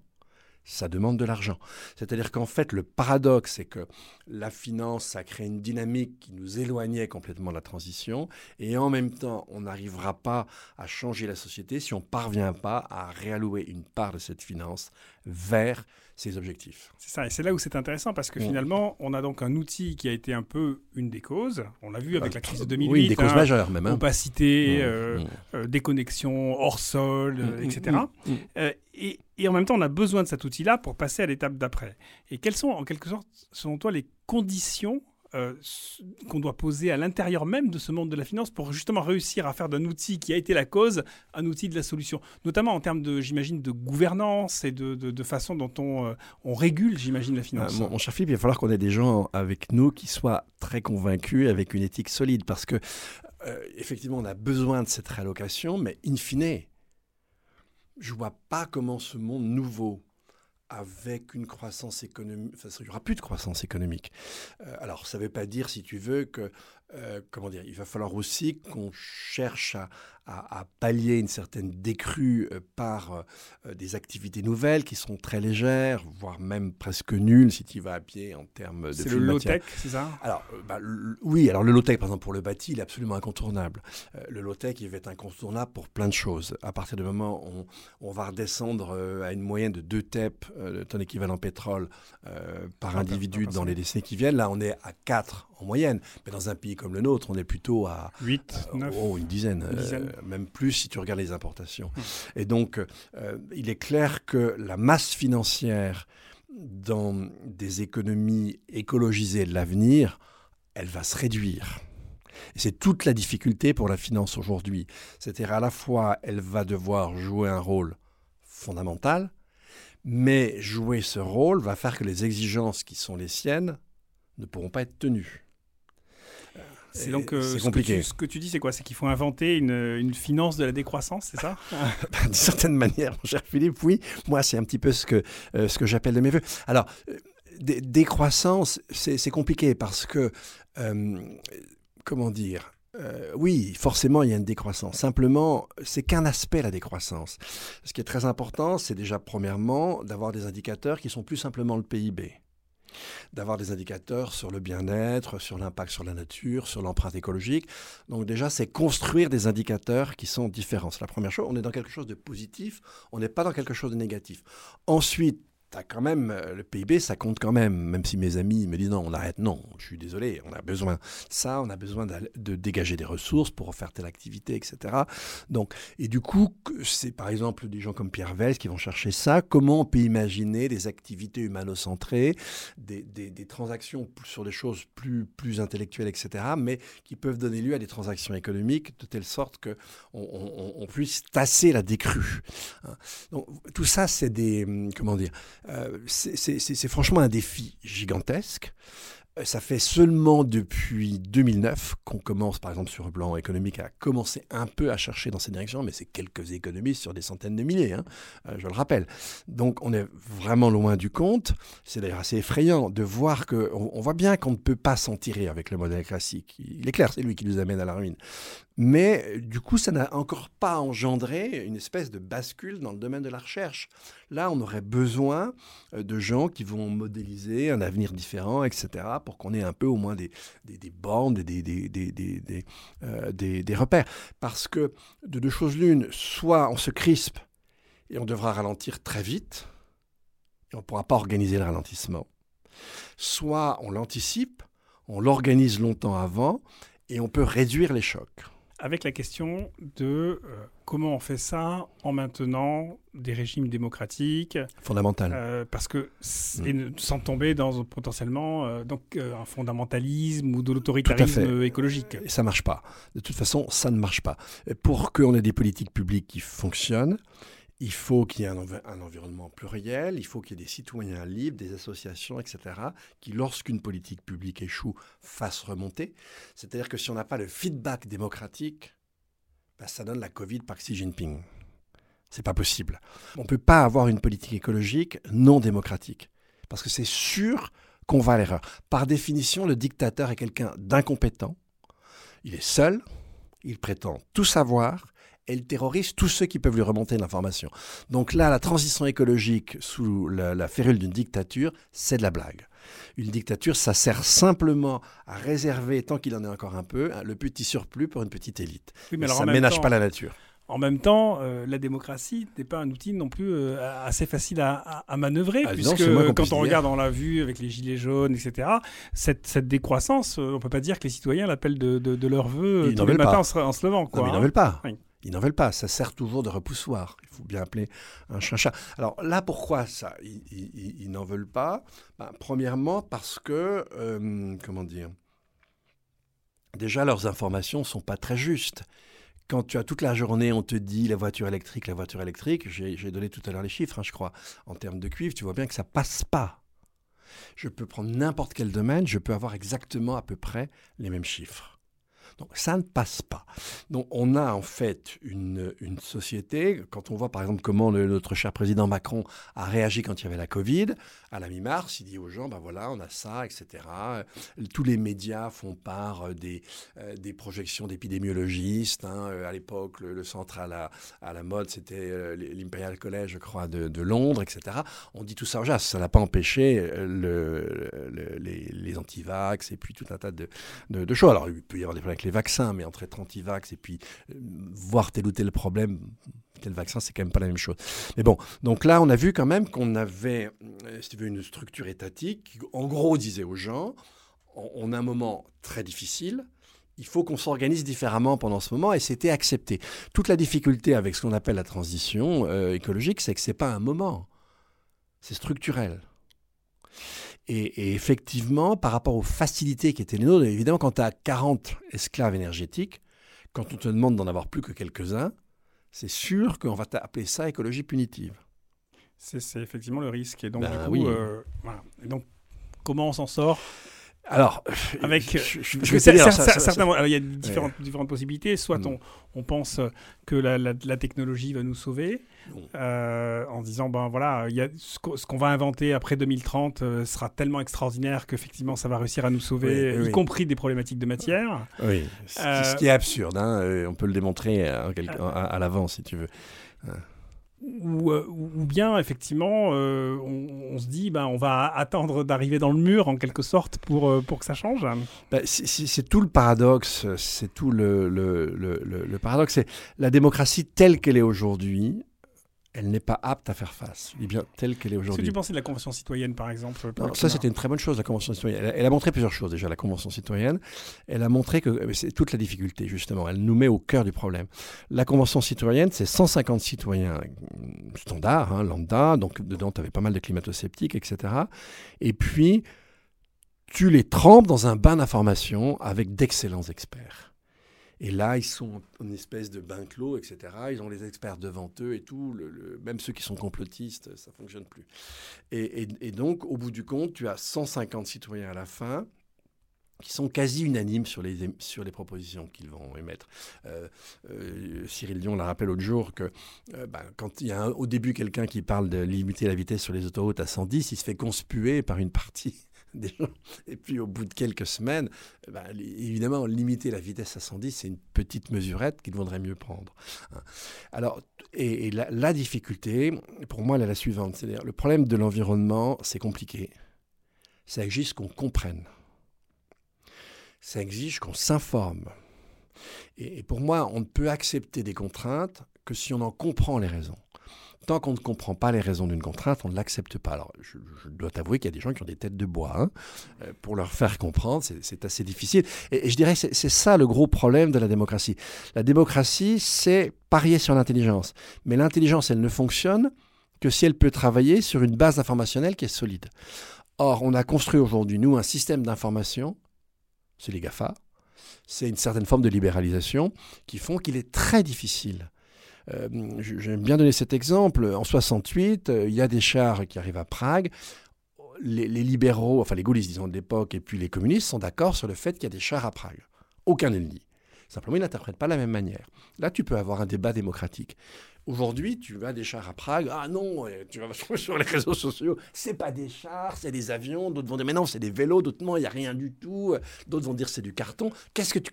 Ça demande de l'argent. C'est-à-dire qu'en fait, le paradoxe, c'est que la finance, ça crée une dynamique qui nous éloignait complètement de la transition. Et en même temps, on n'arrivera pas à changer la société si on ne parvient pas à réallouer une part de cette finance vers ses objectifs. C'est ça, et c'est là où c'est intéressant parce que Mm. finalement, on a donc un outil qui a été un peu une des causes. On l'a vu avec la crise de 2008. Oui, des causes hein, majeures même. hein. Opacité, Mm, euh, mm. euh, déconnexion hors sol, Mm, etc. Euh, et, et en même temps, on a besoin de cet outil-là pour passer à l'étape d'après. Et quelles sont, en quelque sorte, selon toi, les conditions euh, qu'on doit poser à l'intérieur même de ce monde de la finance pour justement réussir à faire d'un outil qui a été la cause un outil de la solution? Notamment en termes de, j'imagine, de gouvernance et de, façon dont on, euh, on régule, j'imagine, la finance. mon, mon cher Philippe, il va falloir qu'on ait des gens avec nous qui soient très convaincus, avec une éthique solide, parce que euh, effectivement, on a besoin de cette réallocation, mais in fine, je vois pas comment ce monde nouveau, avec une croissance économique, enfin, il n'y aura plus de croissance économique. Euh, alors, ça ne veut pas dire, si tu veux, que, euh, comment dire, il va falloir aussi qu'on cherche à, à, pallier une certaine décrue euh, par des activités nouvelles qui sont très légères, voire même presque nulles si tu vas à pied en termes de C'est le low-tech, c'est ça? Alors, bah, oui, alors le low-tech, par exemple, pour le bâti, il est absolument incontournable. le low-tech, il va être incontournable pour plein de choses. À partir du moment où on, on va redescendre à une moyenne de 2 TEP euh, ton équivalent pétrole euh, par individu dans les décennies qui viennent. Là, on est à 4 en moyenne. Mais dans un pays comme le nôtre, on est plutôt à 8, 9. Euh, oh, une dizaine, même plus si tu regardes les importations. Hum. Et donc, il est clair que la masse financière dans des économies écologisées de l'avenir, elle va se réduire. Et c'est toute la difficulté pour la finance aujourd'hui. C'est-à-dire à la fois, elle va devoir jouer un rôle fondamental, mais jouer ce rôle va faire que les exigences qui sont les siennes ne pourront pas être tenues. C'est donc euh, compliqué. Ce que, tu, dis, c'est quoi? C'est qu'il faut inventer une, finance de la décroissance, c'est ça? D'une certaine manière, mon cher Philippe, oui. Moi, c'est un petit peu ce que, euh, ce que j'appelle de mes voeux. Alors, euh, décroissance, c'est compliqué parce que, comment dire? Euh, oui, forcément, il y a une décroissance. Simplement, c'est qu'un aspect, la décroissance. Ce qui est très important, c'est déjà, premièrement, d'avoir des indicateurs qui sont plus simplement le PIB d'avoir des indicateurs sur le bien-être, sur l'impact sur la nature, sur l'empreinte écologique. Donc déjà, c'est construire des indicateurs qui sont différents. C'est la première chose. On est dans quelque chose de positif, on n'est pas dans quelque chose de négatif. Ensuite, as quand même, euh, le PIB, ça compte quand même, même si mes amis me disent non, on arrête, non, je suis désolé, on a besoin de ça, on a besoin de dégager des ressources pour faire telle activité, etc. Donc, et du coup, c'est par exemple des gens comme Pierre Vels qui vont chercher ça, comment on peut imaginer des activités humano-centrées, des, des, transactions sur des choses plus, plus intellectuelles, etc., mais qui peuvent donner lieu à des transactions économiques de telle sorte qu'on on, puisse tasser la décrue. Hein. Donc, tout ça, c'est des, hum, comment dire, c'est franchement un défi gigantesque. Euh, ça fait seulement depuis 2009 qu'on commence, par exemple sur le plan économique, à commencer un peu à chercher dans cette direction, mais c'est quelques économistes sur des centaines de milliers, hein, euh, je le rappelle. Donc on est vraiment loin du compte. C'est d'ailleurs assez effrayant de voir que, on voit bien qu'on ne peut pas s'en tirer avec le modèle classique. Il est clair, c'est lui qui nous amène à la ruine. Mais du coup, ça n'a encore pas engendré une espèce de bascule dans le domaine de la recherche. Là, on aurait besoin euh, de gens qui vont modéliser un avenir différent, etc., pour qu'on ait un peu au moins des, des, des bornes, des, des, euh, des, des repères. Parce que de deux choses l'une, soit on se crispe et on devra ralentir très vite, et on ne pourra pas organiser le ralentissement. Soit on l'anticipe, on l'organise longtemps avant, et on peut réduire les chocs avec la question de euh, comment on fait ça en maintenant des régimes démocratiques. Fondamental. Euh, parce que, mm. sans tomber dans potentiellement euh, donc, un fondamentalisme ou de l'autoritarisme écologique. Et ça ne marche pas. De toute façon, ça ne marche pas. Pour qu'on ait des politiques publiques qui fonctionnent, il faut qu'il y ait un, environnement pluriel, il faut qu'il y ait des citoyens libres, des associations, etc., qui, lorsqu'une politique publique échoue, fassent remonter. C'est-à-dire que si on n'a pas le feedback démocratique, bah, ça donne la Covid par Xi Jinping. C'est pas possible. On ne peut pas avoir une politique écologique non démocratique, parce que c'est sûr qu'on va à l'erreur. Par définition, le dictateur est quelqu'un d'incompétent, il est seul, il prétend tout savoir, elle terrorise tous ceux qui peuvent lui remonter l'information. Donc là, la transition écologique sous la, férule d'une dictature, c'est de la blague. Une dictature, ça sert simplement à réserver, tant qu'il en est encore un peu, le petit surplus pour une petite élite. mais ça ne ménage pas la nature. En même temps, euh, la démocratie n'est pas un outil non plus euh, assez facile à, manœuvrer, ah, puisque quand on regarde, on l'a vu avec les gilets jaunes, etc., cette, décroissance, euh, on ne peut pas dire que les citoyens l'appellent de, leur vœu tous les matins en se, levant. Quoi, ils n'en hein. veulent pas. Ils n'en veulent pas, ça sert toujours de repoussoir. Il faut bien appeler un chat Alors là, pourquoi ça Ils, n'en veulent pas? Ben, premièrement, parce que, euh, comment dire, déjà leurs informations ne sont pas très justes. Quand tu as toute la journée, on te dit la voiture électrique, la voiture électrique, j'ai donné tout à l'heure les chiffres, hein, je crois, en termes de cuivre, tu vois bien que ça passe pas. Je peux prendre n'importe quel domaine, je peux avoir exactement à peu près les mêmes chiffres. Donc ça ne passe pas. Donc on a en fait une, société, quand on voit par exemple comment notre cher président Macron a réagi quand il y avait la Covid, à la mi-mars, il dit aux gens, ben voilà, on a ça, etc. Tous les médias font part des, euh, des projections d'épidémiologistes. Hein. À l'époque, le, centre à la, à la mode, c'était euh, l'Imperial College, je crois, de, Londres, etc. On dit tout ça Ça n'a pas empêché euh, le, les, les antivax et puis tout un tas de, de, de choses. Alors, il peut y avoir des problèmes avec les vaccins, mais entre être anti-vax et puis voir tel ou tel problème, tel vaccin, c'est quand même pas la même chose. Mais bon, donc là, on a vu quand même qu'on avait, veux, une structure étatique qui, en gros, disait aux gens, on a un moment très difficile, il faut qu'on s'organise différemment pendant ce moment et c'était accepté. Toute la difficulté avec ce qu'on appelle la transition euh, écologique, c'est que ce n'est pas un moment, c'est structurel. Et, effectivement, par rapport aux facilités qui étaient les nôtres, évidemment, quand tu as 40 esclaves énergétiques, quand on te demande d'en avoir plus que quelques-uns, c'est sûr qu'on va t'appeler ça écologie punitive. C'est effectivement le risque. Et donc, ben du coup, euh, et donc comment on s'en sort? Alors, avec, je, vais certainement, il y a différentes, différentes possibilités. Soit on, on, pense que la, la, technologie va nous sauver, euh, en disant ben voilà, il y a ce qu'on va inventer après 2030 euh, sera tellement extraordinaire qu'effectivement ça va réussir à nous sauver, y compris des problématiques de matière. Oui, ce, euh, qui est absurde. Hein, on peut le démontrer à, à l'avance si tu veux. Euh, ou, bien effectivement euh, on, se dit ben, on va attendre d'arriver dans le mur en quelque sorte pour, euh, pour que ça change. Bah, C'est tout le paradoxe, c'est tout le, le, le paradoxe, c'est la démocratie telle qu'elle est aujourd'hui, elle n'est pas apte à faire face. Eh bien, telle qu'elle est aujourd'hui. Qu'est-ce que tu pensais de la Convention citoyenne, par exemple Ça, c'était une très bonne chose, la Convention citoyenne. Elle, a montré plusieurs choses, déjà, la Convention citoyenne. Elle a montré que c'est toute la difficulté, justement. Elle nous met au cœur du problème. La Convention citoyenne, c'est 150 citoyens standards, hein, lambda, donc dedans, tu avais pas mal de climato-sceptiques, etc. Et puis, tu les trempes dans un bain d'informations avec d'excellents experts. Et là, ils sont en espèce de bain clos, etc. Ils ont les experts devant eux et tout. Même ceux qui sont complotistes, ça fonctionne plus. Et, donc, au bout du compte, tu as 150 citoyens à la fin qui sont quasi unanimes sur les, sur les propositions qu'ils vont émettre. Euh, euh, Cyril Dion l'a rappelé l'autre jour que euh, ben, quand il y a au début quelqu'un qui parle de limiter la vitesse sur les autoroutes à 110, il se fait conspuer par une partie Et puis au bout de quelques semaines, eh ben, évidemment, limiter la vitesse à 110, c'est une petite mesurette qu'il vaudrait mieux prendre. Hein. Alors, et, la, difficulté, pour moi, elle est la suivante. C'est-à-dire, le problème de l'environnement, c'est compliqué. Ça exige qu'on comprenne. Ça exige qu'on s'informe. et pour moi, on ne peut accepter des contraintes que si on en comprend les raisons tant qu'on ne comprend pas les raisons d'une contrainte, on ne l'accepte pas. Alors, je, dois t'avouer qu'il y a des gens qui ont des têtes de bois. Hein. Euh, pour leur faire comprendre, c'est assez difficile. Et, je dirais que c'est ça le gros problème de la démocratie. La démocratie, c'est parier sur l'intelligence. Mais l'intelligence, elle ne fonctionne que si elle peut travailler sur une base informationnelle qui est solide. Or, on a construit aujourd'hui, nous, un système d'information, c'est les GAFA, c'est une certaine forme de libéralisation, qui font qu'il est très difficile euh, j'aime bien donner cet exemple. En 68, euh, il y a des chars qui arrivent à Prague. Les, libéraux, enfin les gaullistes, disons, de l'époque, et puis les communistes sont d'accord sur le fait qu'il y a des chars à Prague. Aucun ne le dit. Simplement, ils n'interprètent pas la même manière. Là, tu peux avoir un débat démocratique. Aujourd'hui, tu vas des chars à Prague. Ah non, tu vas sur les réseaux sociaux. C'est pas des chars, c'est des avions. D'autres vont dire mais non, c'est des vélos. D'autres non, il n'y a rien du tout. D'autres vont dire c'est du carton.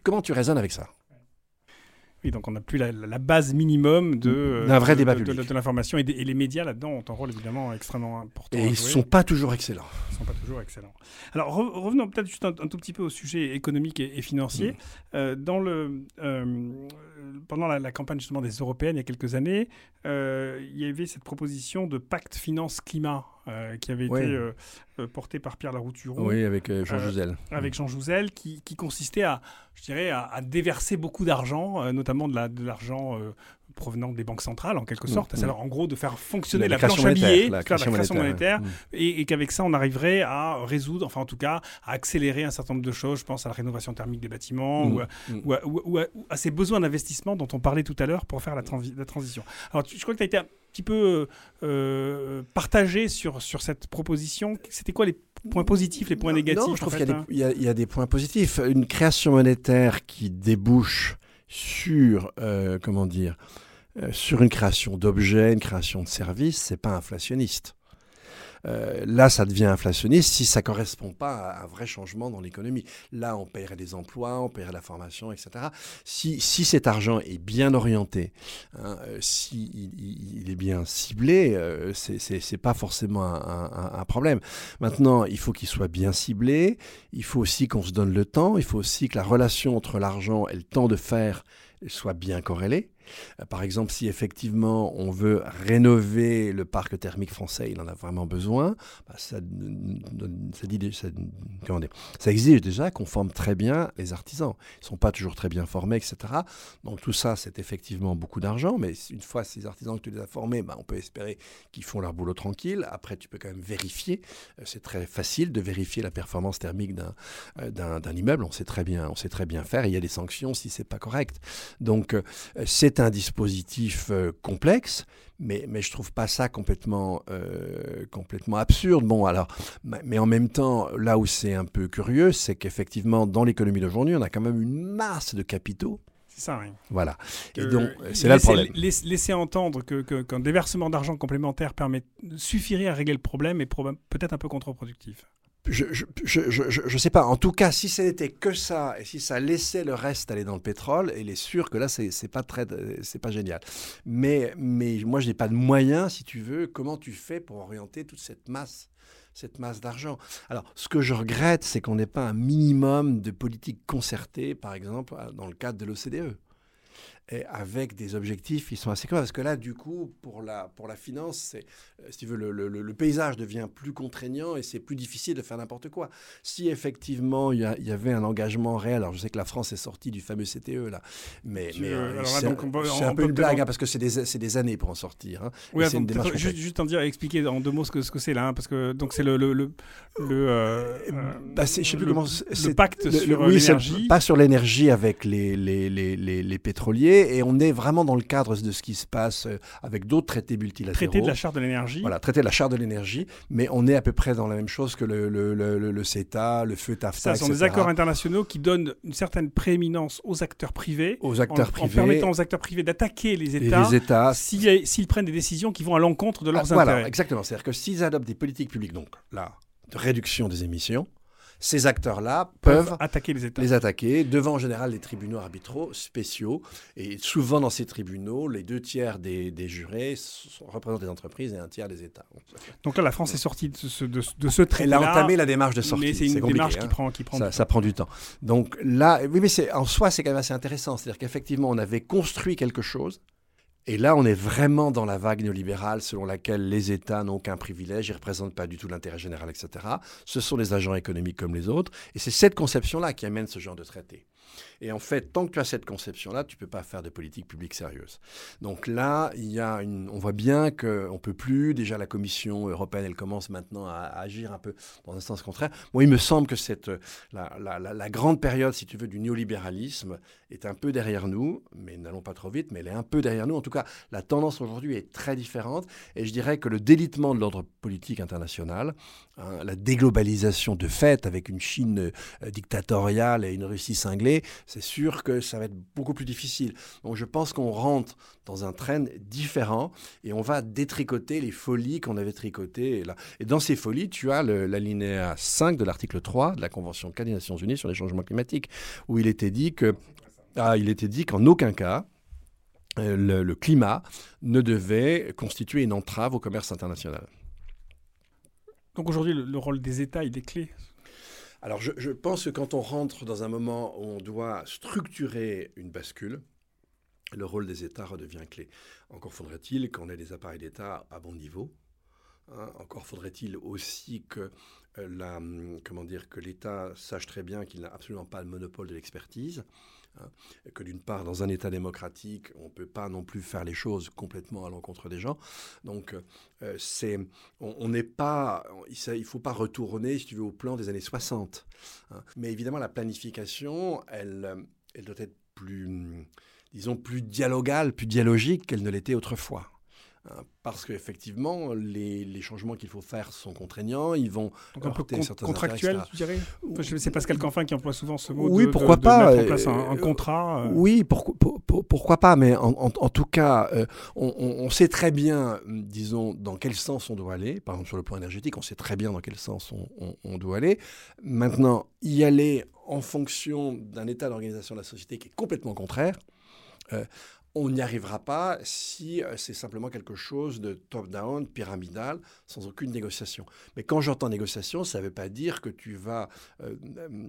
Comment tu raisonnes avec ça? Donc on n'a plus la, base minimum de, d'un vrai débat de, de, l'information. Et, les médias là-dedans ont un rôle évidemment extrêmement important. Et ils ne sont pas toujours excellents. Ils sont pas toujours excellents. Alors revenons peut-être juste un, tout petit peu au sujet économique et, financier. Mm. Euh, dans le, euh, pendant la, campagne justement des européennes il y a quelques années, euh, il y avait cette proposition de pacte finance-climat euh, qui avait été euh, euh, porté par Pierre Laroutureau. Oui, avec Jean Jouzel. avec Jean Jouzel, qui, qui, consistait à, je dirais, à, déverser beaucoup d'argent, notamment de l'argent de provenant des banques centrales, en quelque mm, sorte. Mm. en gros, de faire fonctionner la, planche à billets, la, création monétaire, mm. et, qu'avec ça, on arriverait à résoudre, enfin en tout cas, à accélérer un certain nombre de choses. Je pense à la rénovation thermique des bâtiments ou, à, ces besoins d'investissement dont on parlait tout à l'heure pour faire la, la transition. Alors, je crois que tu as été petit peu euh, partagé sur, sur cette proposition. C'était quoi les points positifs, les points négatifs Non, je trouve qu'il y, hein. y y a des points positifs. Une création monétaire qui débouche sur, euh, comment dire, euh, sur une création d'objets, une création de services, c'est pas inflationniste. Euh, là, ça devient inflationniste si ça correspond pas à un vrai changement dans l'économie. Là, on paierait des emplois, on paierait la formation, etc. Si, si cet argent est bien orienté, hein, euh, si il, est bien ciblé, euh, c'est- c'est c'est pas forcément un- un problème. Maintenant, il faut qu'il soit bien ciblé. Il faut aussi qu'on se donne le temps. Il faut aussi que la relation entre l'argent et le temps de faire soit bien corrélée. Euh, Par exemple, si effectivement on veut rénover le parc thermique français, il en a vraiment besoin, bah, ça, ça, exige déjà qu'on forme très bien les artisans. Ils ne sont pas toujours très bien formés, etc. Donc tout ça, c'est effectivement beaucoup d'argent, mais une fois ces artisans que tu les as formés, bah, on peut espérer qu'ils font leur boulot tranquille. Après, tu peux quand même vérifier. Euh, C'est très facile de vérifier la performance thermique d'un euh, d'un immeuble. On sait très bien, on sait très bien faire. Il y a des sanctions si c'est pas correct. Donc euh, c'est un dispositif euh, complexe, mais, mais je trouve pas ça complètement, euh, complètement absurde. Bon, alors, mais en même temps, là où c'est un peu curieux, c'est qu'effectivement, dans l'économie d'aujourd'hui, on a quand même une masse de capitaux. C'est ça, oui. Voilà. Et donc, c'est là le problème. laiss- Laisser entendre que- qu'un déversement d'argent complémentaire permet, suffirait à régler le problème est peut-être un peu contre-productif. Je je, je, je, sais pas. En tout cas, si ce n'était que ça et si ça laissait le reste aller dans le pétrole, il est sûr que là, c'est pas pas génial. Mais, mais moi, je n'ai pas de moyens, si tu veux. Comment tu fais pour orienter toute cette masse cette masse d'argent? Alors, ce que je regrette, c'est qu'on n'ait pas un minimum de politique concertée, par exemple, dans le cadre de l'OCDE et avec des objectifs qui sont assez clairs. Parce que là, du coup, pour la, pour la finance, c'est, euh, si tu veux, le, le- le paysage devient plus contraignant et c'est plus difficile de faire n'importe quoi. Si effectivement il y, avait un engagement réel, alors je sais que la France est sortie du fameux CTE là, mais, euh, euh, c'est, c'est un peu une blague hein, parce que c'est des, c'est des années pour en sortir. hein. Oui, c'est une démarche juste, juste en dire, expliquer en deux mots ce que ce que c'est là, hein, parce que donc c'est le le le, le, euh, Bah, c'est- je sais plus comment le c'est- pacte sur euh, oui, c'est l'énergie. pas sur l'énergie avec les, les, les, les, les- et on est vraiment dans le cadre de ce qui se passe euh, avec d'autres traités multilatéraux. traité de la charte de l'énergie. Voilà, traité de la charte de l'énergie, mais on est à peu près dans la même chose que le, le, le, le- le CETA, le feu TAFTA, Ça, ce sont des accords internationaux qui donnent une certaine prééminence aux acteurs privés, aux en, acteurs en privés, permettant aux acteurs privés d'attaquer les États les États. si- s'ils prennent des décisions qui vont à l'encontre de Ah, leurs voilà, intérêts. exactement. C'est-à-dire que s'ils adoptent des politiques publiques, donc là, de réduction des émissions, ces acteurs-là peuvent attaquer les États. les attaquer devant en général les tribunaux arbitraux spéciaux. Et souvent dans ces tribunaux, les deux tiers des, des jurés sont- représentent des entreprises et un tiers des États. Donc là, la France est sortie de ce, de, de ce Elle a entamé la démarche de sortie. mais c'est une démarche hein. qui prend, qui prend ça, du ça prend du temps. Donc là, oui, mais en soi, c'est quand même assez intéressant. C'est-à-dire qu'effectivement, on avait construit quelque chose. Et là, on est vraiment dans la vague néolibérale selon laquelle les États n'ont aucun privilège, ils ne représentent pas du tout l'intérêt général, etc. Ce sont des agents économiques comme les autres. Et c'est cette conception-là qui amène ce genre de traité. Et en fait, tant que tu as cette conception-là, tu ne peux pas faire de politique publique sérieuse. Donc là, il y a une, on voit bien qu'on ne peut plus. Déjà, la Commission européenne, elle commence maintenant à, agir un peu dans un sens contraire. Moi, il me semble que cette, la grande période, si tu veux, du néolibéralisme est un peu derrière nous, mais n'allons pas trop vite, mais elle est un peu derrière nous. En tout cas, la tendance aujourd'hui est très différente. Et je dirais que le délitement de l'ordre politique international, hein, la déglobalisation de fait avec une Chine euh, dictatoriale et une Russie cinglée, c'est sûr que ça va être beaucoup plus difficile. Donc je pense qu'on rentre dans un train différent et on va détricoter les folies qu'on avait tricotées là. Et dans ces folies, tu as l'alinéa 5 de l'article 3 de la Convention cadre des Nations Unies sur les changements climatiques, où il était dit que ah, il était dit qu'en aucun cas euh, le, le climat ne devait constituer une entrave au commerce international. Donc aujourd'hui, le, le rôle des États, il est clé. Alors je, pense que quand on rentre dans un moment où on doit structurer une bascule, le rôle des États redevient clé. Encore faudrait-il qu'on ait des appareils d'État à bon niveau. hein. encore faudrait-il aussi euh, hum, que l'État sache très bien qu'il n'a absolument pas le monopole de l'expertise. Hein. que d'une part, dans un État démocratique, on ne peut pas non plus faire les choses complètement à l'encontre des gens. Donc, euh, on n'est pas, il ne faut pas retourner, si tu veux, au plan des années 60. hein. Mais évidemment, la planification, elle, elle doit être plus, disons, plus dialogale, plus dialogique qu'elle ne l'était autrefois. Hein, parce qu'effectivement, les, les changements qu'il faut faire sont contraignants, ils vont Donc un peu con contractuel, tu dirais enfin, C'est Pascal Canfin qui emploie souvent ce mot oui, de, pourquoi de, pas, mettre en place un, un contrat. Euh... Oui, pour, pour, pour, pourquoi pas, mais en, en, en tout cas, euh, on, on, sait très bien, disons, dans quel sens on doit aller. Par exemple, sur le plan énergétique, on sait très bien dans quel sens on, on doit aller. Maintenant, y aller en fonction d'un état d'organisation de la société qui est complètement contraire, euh, on n'y arrivera pas si euh, c'est simplement quelque chose de top-down, pyramidal, sans aucune négociation. Mais quand j'entends négociation, ça ne veut pas dire que tu vas, euh,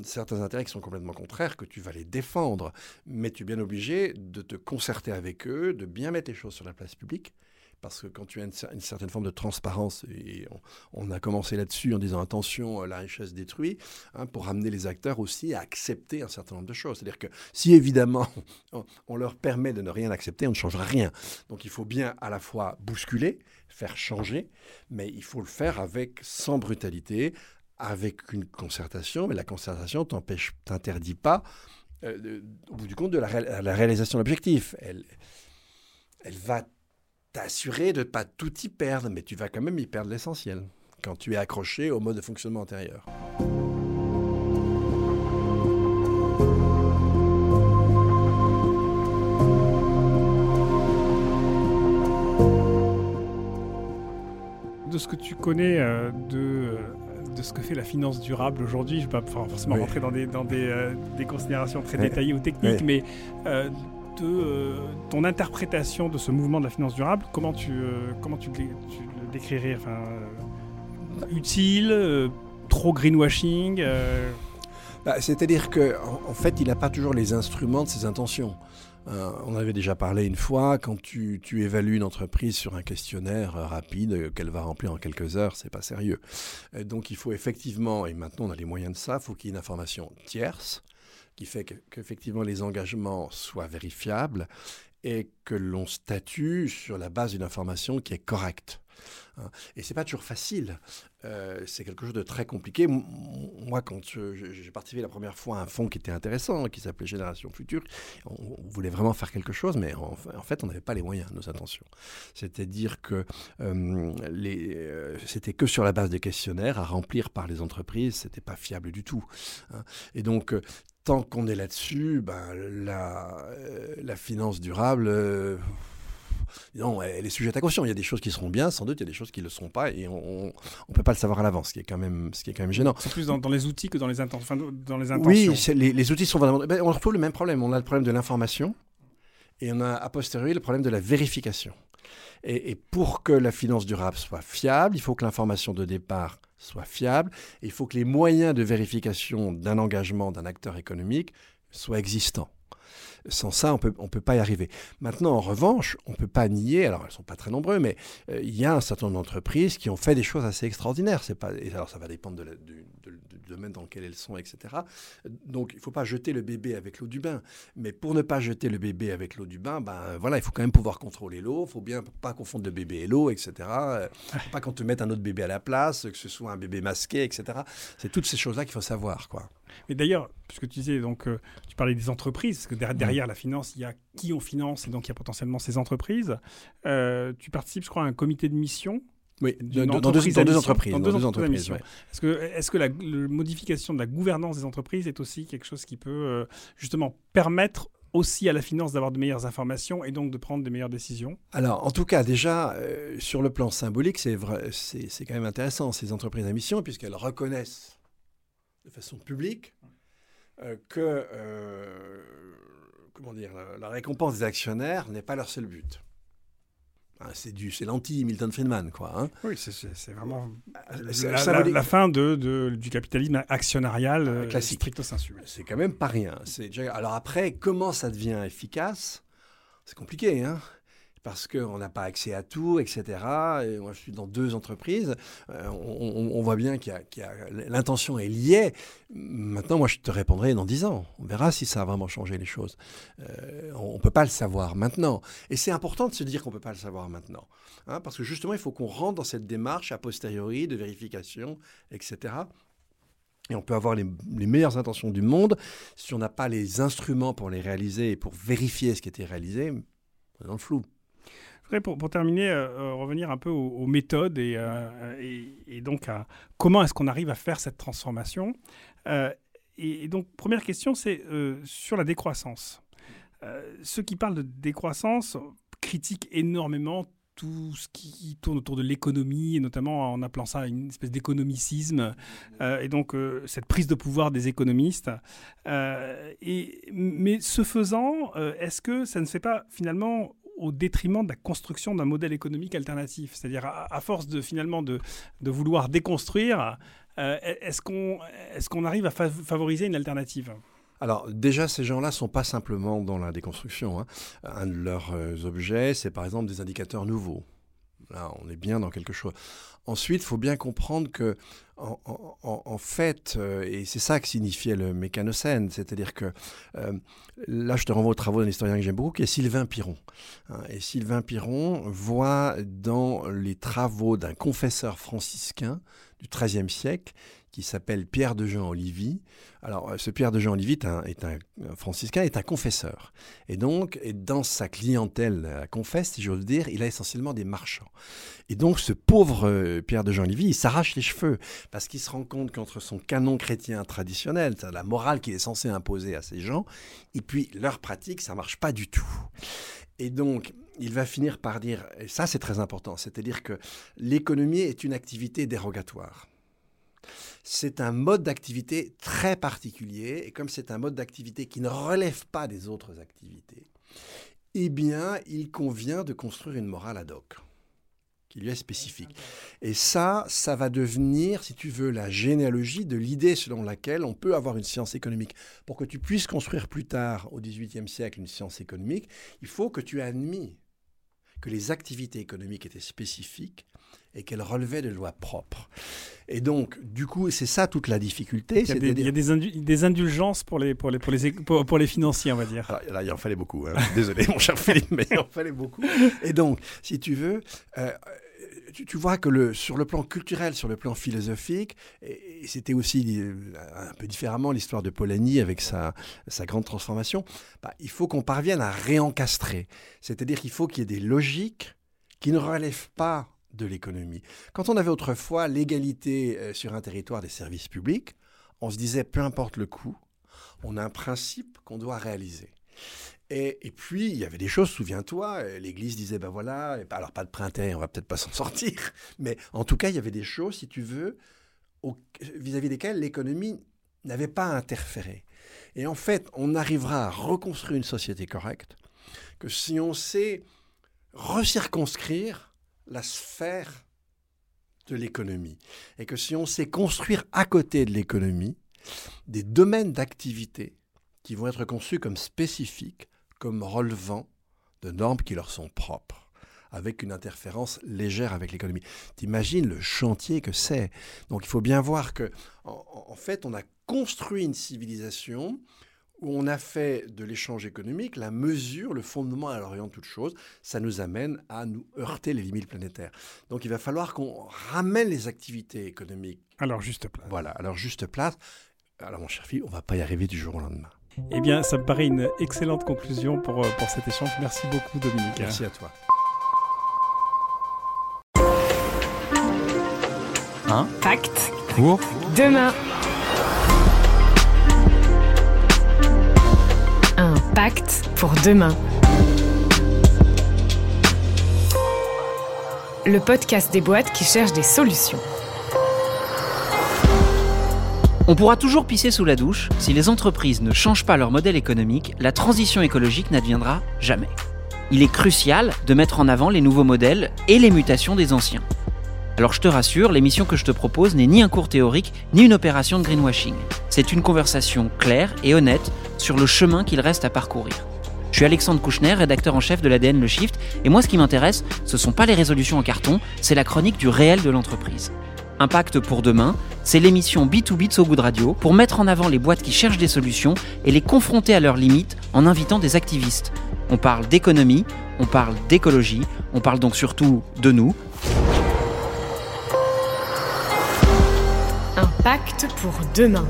certains intérêts qui sont complètement contraires, que tu vas les défendre. Mais tu es bien obligé de te concerter avec eux, de bien mettre les choses sur la place publique parce que quand tu as une, certaine forme de transparence, et on, a commencé là-dessus en disant attention, euh, la richesse détruit, hein, pour amener les acteurs aussi à accepter un certain nombre de choses. C'est-à-dire que si évidemment on leur permet de ne rien accepter, on ne changera rien. Donc il faut bien à la fois bousculer, faire changer, mais il faut le faire avec sans brutalité, avec une concertation, mais la concertation t'empêche, t'interdit pas, euh, au bout du compte, de la réalisation de l'objectif. Elle, elle va t'assurer de ne pas tout y perdre, mais tu vas quand même y perdre l'essentiel quand tu es accroché au mode de fonctionnement antérieur. De ce que tu connais euh, de, de ce que fait la finance durable aujourd'hui, je ne vais pas forcément oui. rentrer dans des, dans des, euh, des considérations très oui. détaillées ou techniques, oui. mais euh, euh, ton interprétation de ce mouvement de la finance durable, comment tu, euh, comment tu, le décrirais enfin, euh, Utile, trop greenwashing bah, C'est-à-dire qu'en en fait, il n'a pas toujours les instruments de ses intentions. Euh, on avait déjà parlé une fois, quand tu, tu, évalues une entreprise sur un questionnaire rapide qu'elle va remplir en quelques heures, c'est pas sérieux. donc il faut effectivement, et maintenant on a les moyens de ça, il faut qu'il y ait une information tierce, qui fait qu'effectivement que les engagements soient vérifiables et que l'on statue sur la base d'une information qui est correcte. Et c'est pas toujours facile. Euh, c'est quelque chose de très compliqué. Moi, quand j'ai participé la première fois à un fonds qui était intéressant, qui s'appelait Génération Future, on, voulait vraiment faire quelque chose, mais en, en fait, on n'avait pas les moyens, nos intentions. C'est-à-dire que euh, euh, c'était que sur la base des questionnaires à remplir par les entreprises, c'était pas fiable du tout. Hein. Et donc, tant qu'on est là-dessus, ben, la, la, finance durable euh, non, elle est sujette à caution. Il y a des choses qui seront bien, sans doute, il y a des choses qui ne le seront pas, et on ne peut pas le savoir à l'avance, ce qui est quand même, ce qui est quand même gênant. C'est plus dans, dans, les outils que dans les, inten enfin, dans les intentions. Oui, les, les, outils sont vraiment. Ben, on retrouve le même problème. On a le problème de l'information, et on a a posteriori le problème de la vérification. Et, et, pour que la finance durable soit fiable, il faut que l'information de départ soit fiable, et il faut que les moyens de vérification d'un engagement d'un acteur économique soient existants. Sans ça, on peut, ne peut pas y arriver. Maintenant, en revanche, on ne peut pas nier, alors elles ne sont pas très nombreuses, mais euh, il y a un certain nombre d'entreprises qui ont fait des choses assez extraordinaires. C'est pas, et alors ça va dépendre du, domaine dans lequel elles sont, etc. Donc il ne faut pas jeter le bébé avec l'eau du bain. Mais pour ne pas jeter le bébé avec l'eau du bain, ben, voilà, il faut quand même pouvoir contrôler l'eau, il ne faut bien pas confondre le bébé et l'eau, etc. Euh, pas qu'on te mette un autre bébé à la place, que ce soit un bébé masqué, etc. C'est toutes ces choses-là qu'il faut savoir. Quoi. Mais d'ailleurs, puisque tu disais, donc, euh, tu parlais des entreprises, parce que derrière, la finance, il y a qui on finance, et donc il y a potentiellement ces entreprises. Euh, tu participes, je crois, à un comité de mission. Oui, dans, deux, dans, deux, entreprises. Dans deux, dans deux entreprises. Ouais. Est-ce que, est que la, la, modification de la gouvernance des entreprises est aussi quelque chose qui peut euh, justement permettre aussi à la finance d'avoir de meilleures informations et donc de prendre de meilleures décisions? Alors, en tout cas, déjà, euh, sur le plan symbolique, c'est quand même intéressant, ces entreprises à mission, puisqu'elles reconnaissent de façon publique euh, que euh, comment dire, la, récompense des actionnaires n'est pas leur seul but. Hein, c'est du, c'est l'anti-Milton Friedman, quoi. Hein. Oui, c'est vraiment la, la, la, fin de, de, du capitalisme actionnarial euh, classique. stricto sensu. C'est quand même pas rien. Alors après, comment ça devient efficace? C'est compliqué, hein parce qu'on n'a pas accès à tout, etc. Et moi, je suis dans deux entreprises. Euh, on, voit bien qu'il y a l'intention est liée. Maintenant, moi, je te répondrai dans dix ans. On verra si ça a vraiment changé les choses. Euh, on ne peut pas le savoir maintenant. Et c'est important de se dire qu'on ne peut pas le savoir maintenant. Hein, parce que justement, il faut qu'on rentre dans cette démarche a posteriori de vérification, etc. Et on peut avoir les, les, meilleures intentions du monde. Si on n'a pas les instruments pour les réaliser et pour vérifier ce qui a été réalisé, on est dans le flou. Voudrais pour, terminer euh, revenir un peu aux, méthodes et, et, donc à comment est-ce qu'on arrive à faire cette transformation. et, donc première question, c'est sur la décroissance. ceux qui parlent de décroissance critiquent énormément tout ce qui tourne autour de l'économie, et notamment en appelant ça une espèce d'économicisme, euh, et donc euh, cette prise de pouvoir des économistes. Euh, mais ce faisant, est-ce que ça ne fait pas finalement au détriment de la construction d'un modèle économique alternatif C'est-à-dire, à, force de finalement de, vouloir déconstruire, est-ce qu'on est arrive à favoriser une alternative? Alors déjà, ces gens-là sont pas simplement dans la déconstruction. Hein. Un de leurs euh, objets, c'est par exemple des indicateurs nouveaux. Là, on est bien dans quelque chose. Ensuite, il faut bien comprendre que, en, fait, euh, et c'est ça que signifiait le mécanocène, c'est-à-dire que euh, là, je te renvoie aux travaux d'un historien que j'aime beaucoup, qui est Sylvain Piron. Hein. et Sylvain Piron voit dans les travaux d'un confesseur franciscain du XIIIe siècle qui s'appelle Pierre de Jean Olivy. Alors, euh, ce Pierre de Jean Olivy est un, un, franciscain, est un confesseur. Et donc, dans sa clientèle à confesse, si j'ose dire, il a essentiellement des marchands. Et donc, ce pauvre euh, Pierre de Jean Olivy, il s'arrache les cheveux parce qu'il se rend compte qu'entre son canon chrétien traditionnel, la morale qu'il est censé imposer à ces gens, et puis leur pratique, ça marche pas du tout. Et donc, il va finir par dire, et ça c'est très important, c'est-à-dire que l'économie est une activité dérogatoire c'est un mode d'activité très particulier, et comme c'est un mode d'activité qui ne relève pas des autres activités, eh bien, il convient de construire une morale ad hoc qui lui est spécifique. Et ça, ça va devenir, si tu veux, la généalogie de l'idée selon laquelle on peut avoir une science économique. Pour que tu puisses construire plus tard, au XVIIIe siècle, une science économique, il faut que tu aies admis que les activités économiques étaient spécifiques et qu'elles relevaient de lois propres. Et donc, du coup, c'est ça toute la difficulté. Il y a, des, il y a des, indulgences pour les, pour, les, pour, les, pour, les financiers, on va dire. Ah, là, il en fallait beaucoup. Hein. Désolé, mon cher Philippe, mais il en fallait beaucoup. Et donc, si tu veux, euh, tu, vois que le, sur le plan culturel, sur le plan philosophique, et, c'était aussi euh, un peu différemment l'histoire de Polanyi avec sa, sa grande transformation, bah, il faut qu'on parvienne à réencastrer. C'est-à-dire qu'il faut qu'il y ait des logiques qui ne relèvent pas de l'économie. Quand on avait autrefois l'égalité euh, sur un territoire des services publics, on se disait, peu importe le coût, on a un principe qu'on doit réaliser. Et, puis, il y avait des choses, souviens-toi, euh, l'Église disait, ben voilà, alors pas de printemps, on va peut-être pas s'en sortir, mais en tout cas, il y avait des choses, si tu veux, vis-à-vis desquelles l'économie n'avait pas interféré. Et en fait, on arrivera à reconstruire une société correcte que si on sait recirconscrire la sphère de l'économie. Et que si on sait construire à côté de l'économie des domaines d'activité qui vont être conçus comme spécifiques, comme relevant de normes qui leur sont propres, avec une interférence légère avec l'économie. T'imagines le chantier que c'est. Donc il faut bien voir que, en fait, on a construit une civilisation où on a fait de l'échange économique la mesure, le fondement à l'orient de toute chose, ça nous amène à nous heurter les limites planétaires. Donc il va falloir qu'on ramène les activités économiques. À leur juste place. Voilà, à leur juste place. Alors mon cher fils, on va pas y arriver du jour au lendemain. Eh bien, ça me paraît une excellente conclusion pour, euh, pour cet échange. Merci beaucoup Dominique. Merci à toi. Un pacte pour? Demain. Pacte pour demain. Le podcast des boîtes qui cherchent des solutions. On pourra toujours pisser sous la douche, si les entreprises ne changent pas leur modèle économique, la transition écologique n'adviendra jamais. Il est crucial de mettre en avant les nouveaux modèles et les mutations des anciens. Alors je te rassure, l'émission que je te propose n'est ni un cours théorique, ni une opération de greenwashing. C'est une conversation claire et honnête sur le chemin qu'il reste à parcourir. Je suis Alexandre Kouchner, rédacteur en chef de l'ADN Le Shift, et moi ce qui m'intéresse, ce sont pas les résolutions en carton, c'est la chronique du réel de l'entreprise. Impact pour demain, c'est l'émission B2B de So Good Radio pour mettre en avant les boîtes qui cherchent des solutions et les confronter à leurs limites en invitant des activistes. On parle d'économie, on parle d'écologie, on parle donc surtout de nous. Impact pour demain.